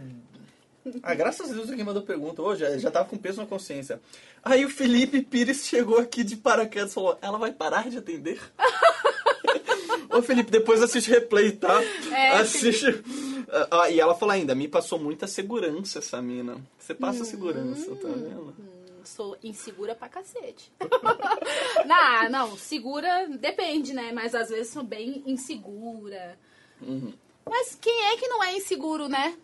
Ah, graças a Deus alguém mandou pergunta hoje, já, já tava com peso na consciência. Aí o Felipe Pires chegou aqui de paraquedas e falou: ela vai parar de atender? [laughs] Ô Felipe, depois assiste replay, tá? É, assiste. Ah, e ela falou ainda: me passou muita segurança essa mina. Você passa segurança, tá vendo? Sou insegura pra cacete. [laughs] não, não, segura depende, né? Mas às vezes sou bem insegura. Uhum. Mas quem é que não é inseguro, né?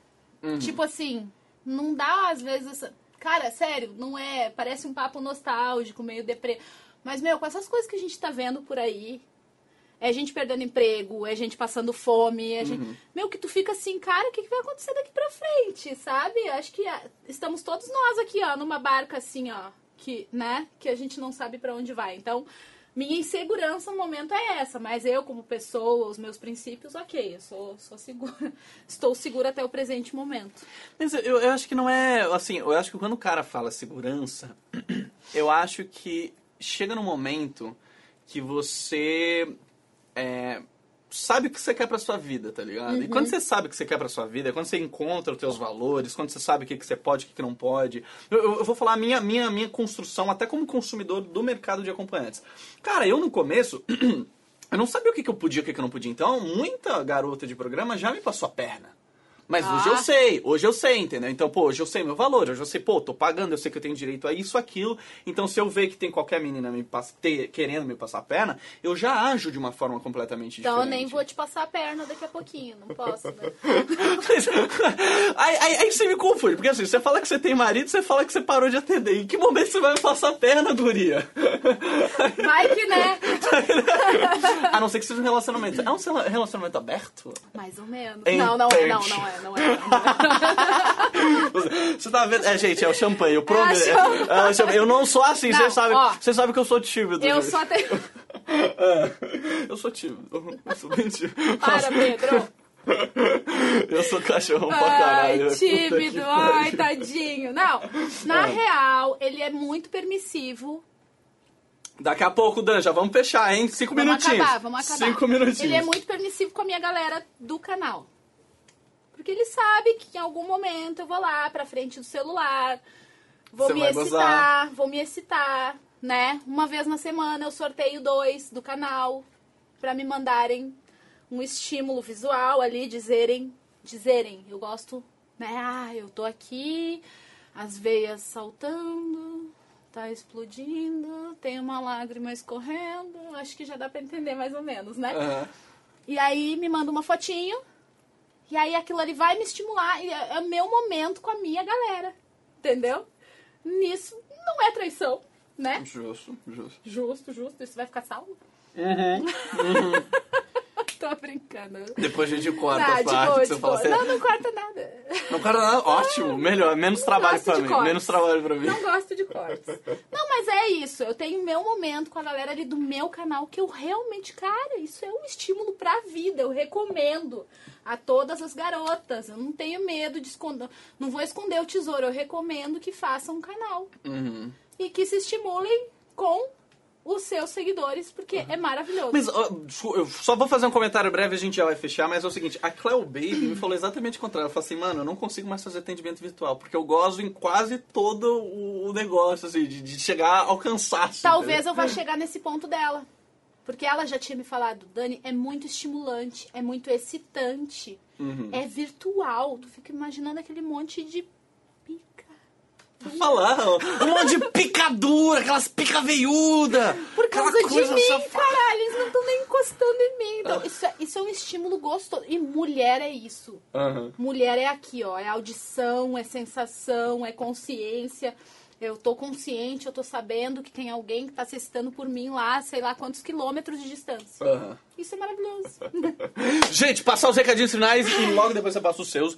Tipo assim, não dá às vezes. essa- Cara, sério, não é. Parece um papo nostálgico, meio deprê. Mas, meu, com essas coisas que a gente tá vendo por aí. É gente perdendo emprego, é gente passando fome, é gente. Meu, que tu fica assim, cara, o que, que vai acontecer daqui pra frente, sabe? Acho que ah, estamos todos nós aqui, ó, numa barca assim, ó, que, né, que a gente não sabe pra onde vai. Então, minha insegurança no momento é essa, mas eu, como pessoa, os meus princípios, ok, eu sou, sou segura. [laughs] Estou segura até o presente momento. Mas eu, eu acho que não é. Assim, eu acho que quando o cara fala segurança, [clears throat] eu acho que chega num momento que você é, sabe o que você quer pra sua vida, tá ligado? E quando você sabe o que você quer pra sua vida, quando você encontra os teus valores, quando você sabe o que, que você pode e o que, não pode. Eu, eu- eu vou falar a minha, minha, minha construção, até como consumidor do mercado de acompanhantes. Cara, eu no começo. [clears throat] Eu não sabia o que, que eu podia e o que, que eu não podia. Então, muita garota de programa já me passou a perna. Mas Ah. hoje eu sei, hoje eu sei, entendeu? Então, pô, hoje eu sei meu valor, hoje eu sei, pô, tô pagando, eu sei que eu tenho direito a isso, aquilo. Então, se eu ver que tem qualquer menina me pass- te- querendo me passar a perna, eu já ajo de uma forma completamente Então eu diferente. nem vou te passar a perna daqui a pouquinho, não posso, né? [laughs] Aí, aí, aí você me confunde, porque assim, você fala que você tem marido, você fala que você parou de atender. Em que momento você vai me passar a perna, guria? Vai que né? [laughs] a não ser que seja um relacionamento. É um relacionamento aberto? Mais ou menos. Em Não, não é, não, não é, é. Não é. [laughs] Você- tá vendo? É, gente, é o champanhe. Eu, prometo, É, é o champanhe. eu não sou assim, Não, você sabe. ó. Você sabe que eu sou tímido. Eu gente. só tenho. [laughs] É, eu sou tímido. Eu sou bem tímido. Para, Pedro. [laughs] Eu sou cachorro pra caralho. Ai, Puta que tímido. Ai, tadinho. Não, na Ah. real, ele é muito permissivo. Daqui a pouco, Dan, já vamos fechar, hein? Cinco Vamos minutinhos. acabar, vamos acabar. Cinco minutinhos. Ele é muito permissivo com a minha galera do canal. Porque ele sabe que em algum momento eu vou lá pra frente do celular, vou Você me excitar, gozar. vou me excitar, né? Uma vez na semana eu sorteio dois do canal pra me mandarem um estímulo visual ali, dizerem, dizerem, eu gosto, né? Ah, eu tô aqui, as veias saltando, tá explodindo, tem uma lágrima escorrendo, acho que já dá pra entender mais ou menos, né? Aham. E aí me manda uma fotinho. E aí aquilo ali vai me estimular. E é, é o meu momento com a minha galera. Entendeu? Nisso não é traição, né? Justo, justo. Justo, justo. Isso vai ficar salvo? Uhum. [laughs] Tô brincando. Depois a gente corta Tá, de parte boa, que você fala assim. Não, não corta nada. Não, cara, nada. Ótimo, melhor. Menos trabalho gosto pra mim. cortes. Menos trabalho pra mim. Não gosto de cortes. Não, mas é isso. Eu tenho meu momento com a galera ali do meu canal que eu realmente, cara, isso é um estímulo pra vida. Eu recomendo a todas as garotas. Eu não tenho medo de esconder. Não vou esconder o tesouro. Eu recomendo que façam um canal. Uhum. E que se estimulem com os seus seguidores, porque é maravilhoso. Mas descul- eu só vou fazer um comentário breve a gente já vai fechar, mas é o seguinte, a Cleo Baby me falou exatamente o contrário. Ela falou assim, mano, eu não consigo mais fazer atendimento virtual, porque eu gozo em quase todo o negócio, assim, de, de chegar a alcançar. assim, Talvez entendeu? eu vá chegar nesse ponto dela. Porque ela já tinha me falado, Dani, é muito estimulante, é muito excitante, Uhum. é virtual. Tu fica imaginando aquele monte de pica. Falar, um monte de picadura, aquelas pica veiuda. Por causa de mim, safada. caralho, eles não estão nem encostando em mim. Ah. Então, isso, é, isso é um estímulo gostoso. E mulher é isso. Aham. Mulher é aqui, ó. É audição, é sensação, é consciência. Eu tô consciente, eu tô sabendo que tem alguém que tá se excitando por mim lá, sei lá quantos quilômetros de distância. Aham. Isso é maravilhoso. [laughs] Gente, passar os recadinhos finais e logo depois você passa os seus.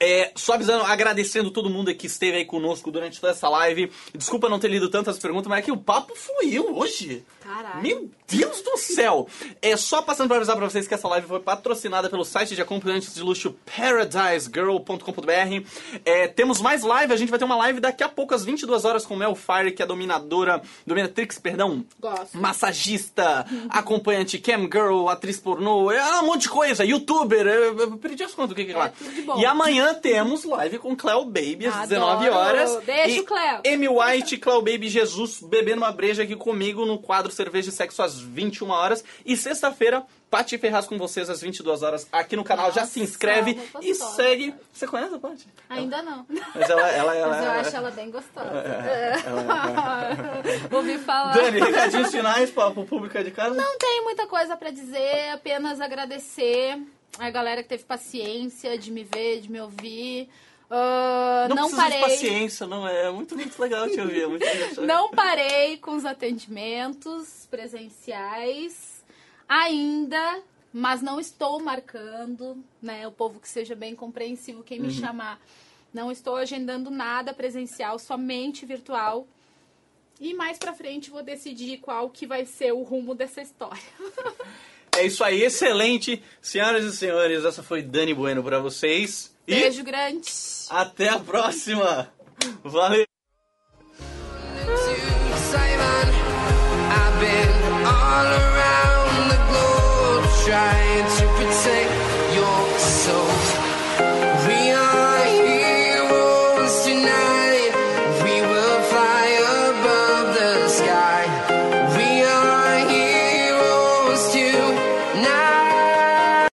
É, só avisando, agradecendo todo mundo que esteve aí conosco durante toda essa live. Desculpa não ter lido tantas perguntas, mas é que o papo fluiu hoje. Caralho. Meu Deus do céu! É só passando para avisar para vocês que essa live foi patrocinada pelo site de acompanhantes de luxo paradisegirl.com.br. É, temos mais live, a gente vai ter uma live daqui a pouco às 22 horas com Mel Fire, que é a dominadora, dominatrix, perdão, Gosto. massagista, acompanhante cam girl, atriz pornô, é um monte de coisa, youtuber, eu, eu perdi as contas do que que é lá. bom. E amanhã temos live com Cleo Baby às Adoro. 19 horas. Beijo, Cleo. Amy White Cleo Baby Jesus bebendo uma breja aqui comigo no quadro Cerveja e Sexo às 21 horas. E sexta-feira, Paty Ferraz com vocês às 22 horas aqui no canal. Já se Nossa, inscreve e gostosa, segue. Você conhece a Paty? Ainda não. Mas ela, ela, ela, Mas eu ela- acho ela bem gostosa. É, [laughs] Ouvi falar. Dani, recadinhos finais para o público aí de casa? Não tenho muita coisa pra dizer, apenas agradecer a galera que teve paciência de me ver, de me ouvir. Ah, Não, não parei. de paciência, não é? Muito, muito legal te ouvir. É. [laughs] Não parei com os atendimentos presenciais ainda, mas não estou marcando, né? O povo que seja bem compreensivo, quem me chamar. Não estou agendando nada presencial, somente virtual. E mais pra frente vou decidir qual que vai ser o rumo dessa história. [laughs] É isso aí, excelente. Senhoras e senhores, essa foi Dani Bueno pra vocês. Beijo e grande. Até a próxima. Valeu. trying to protect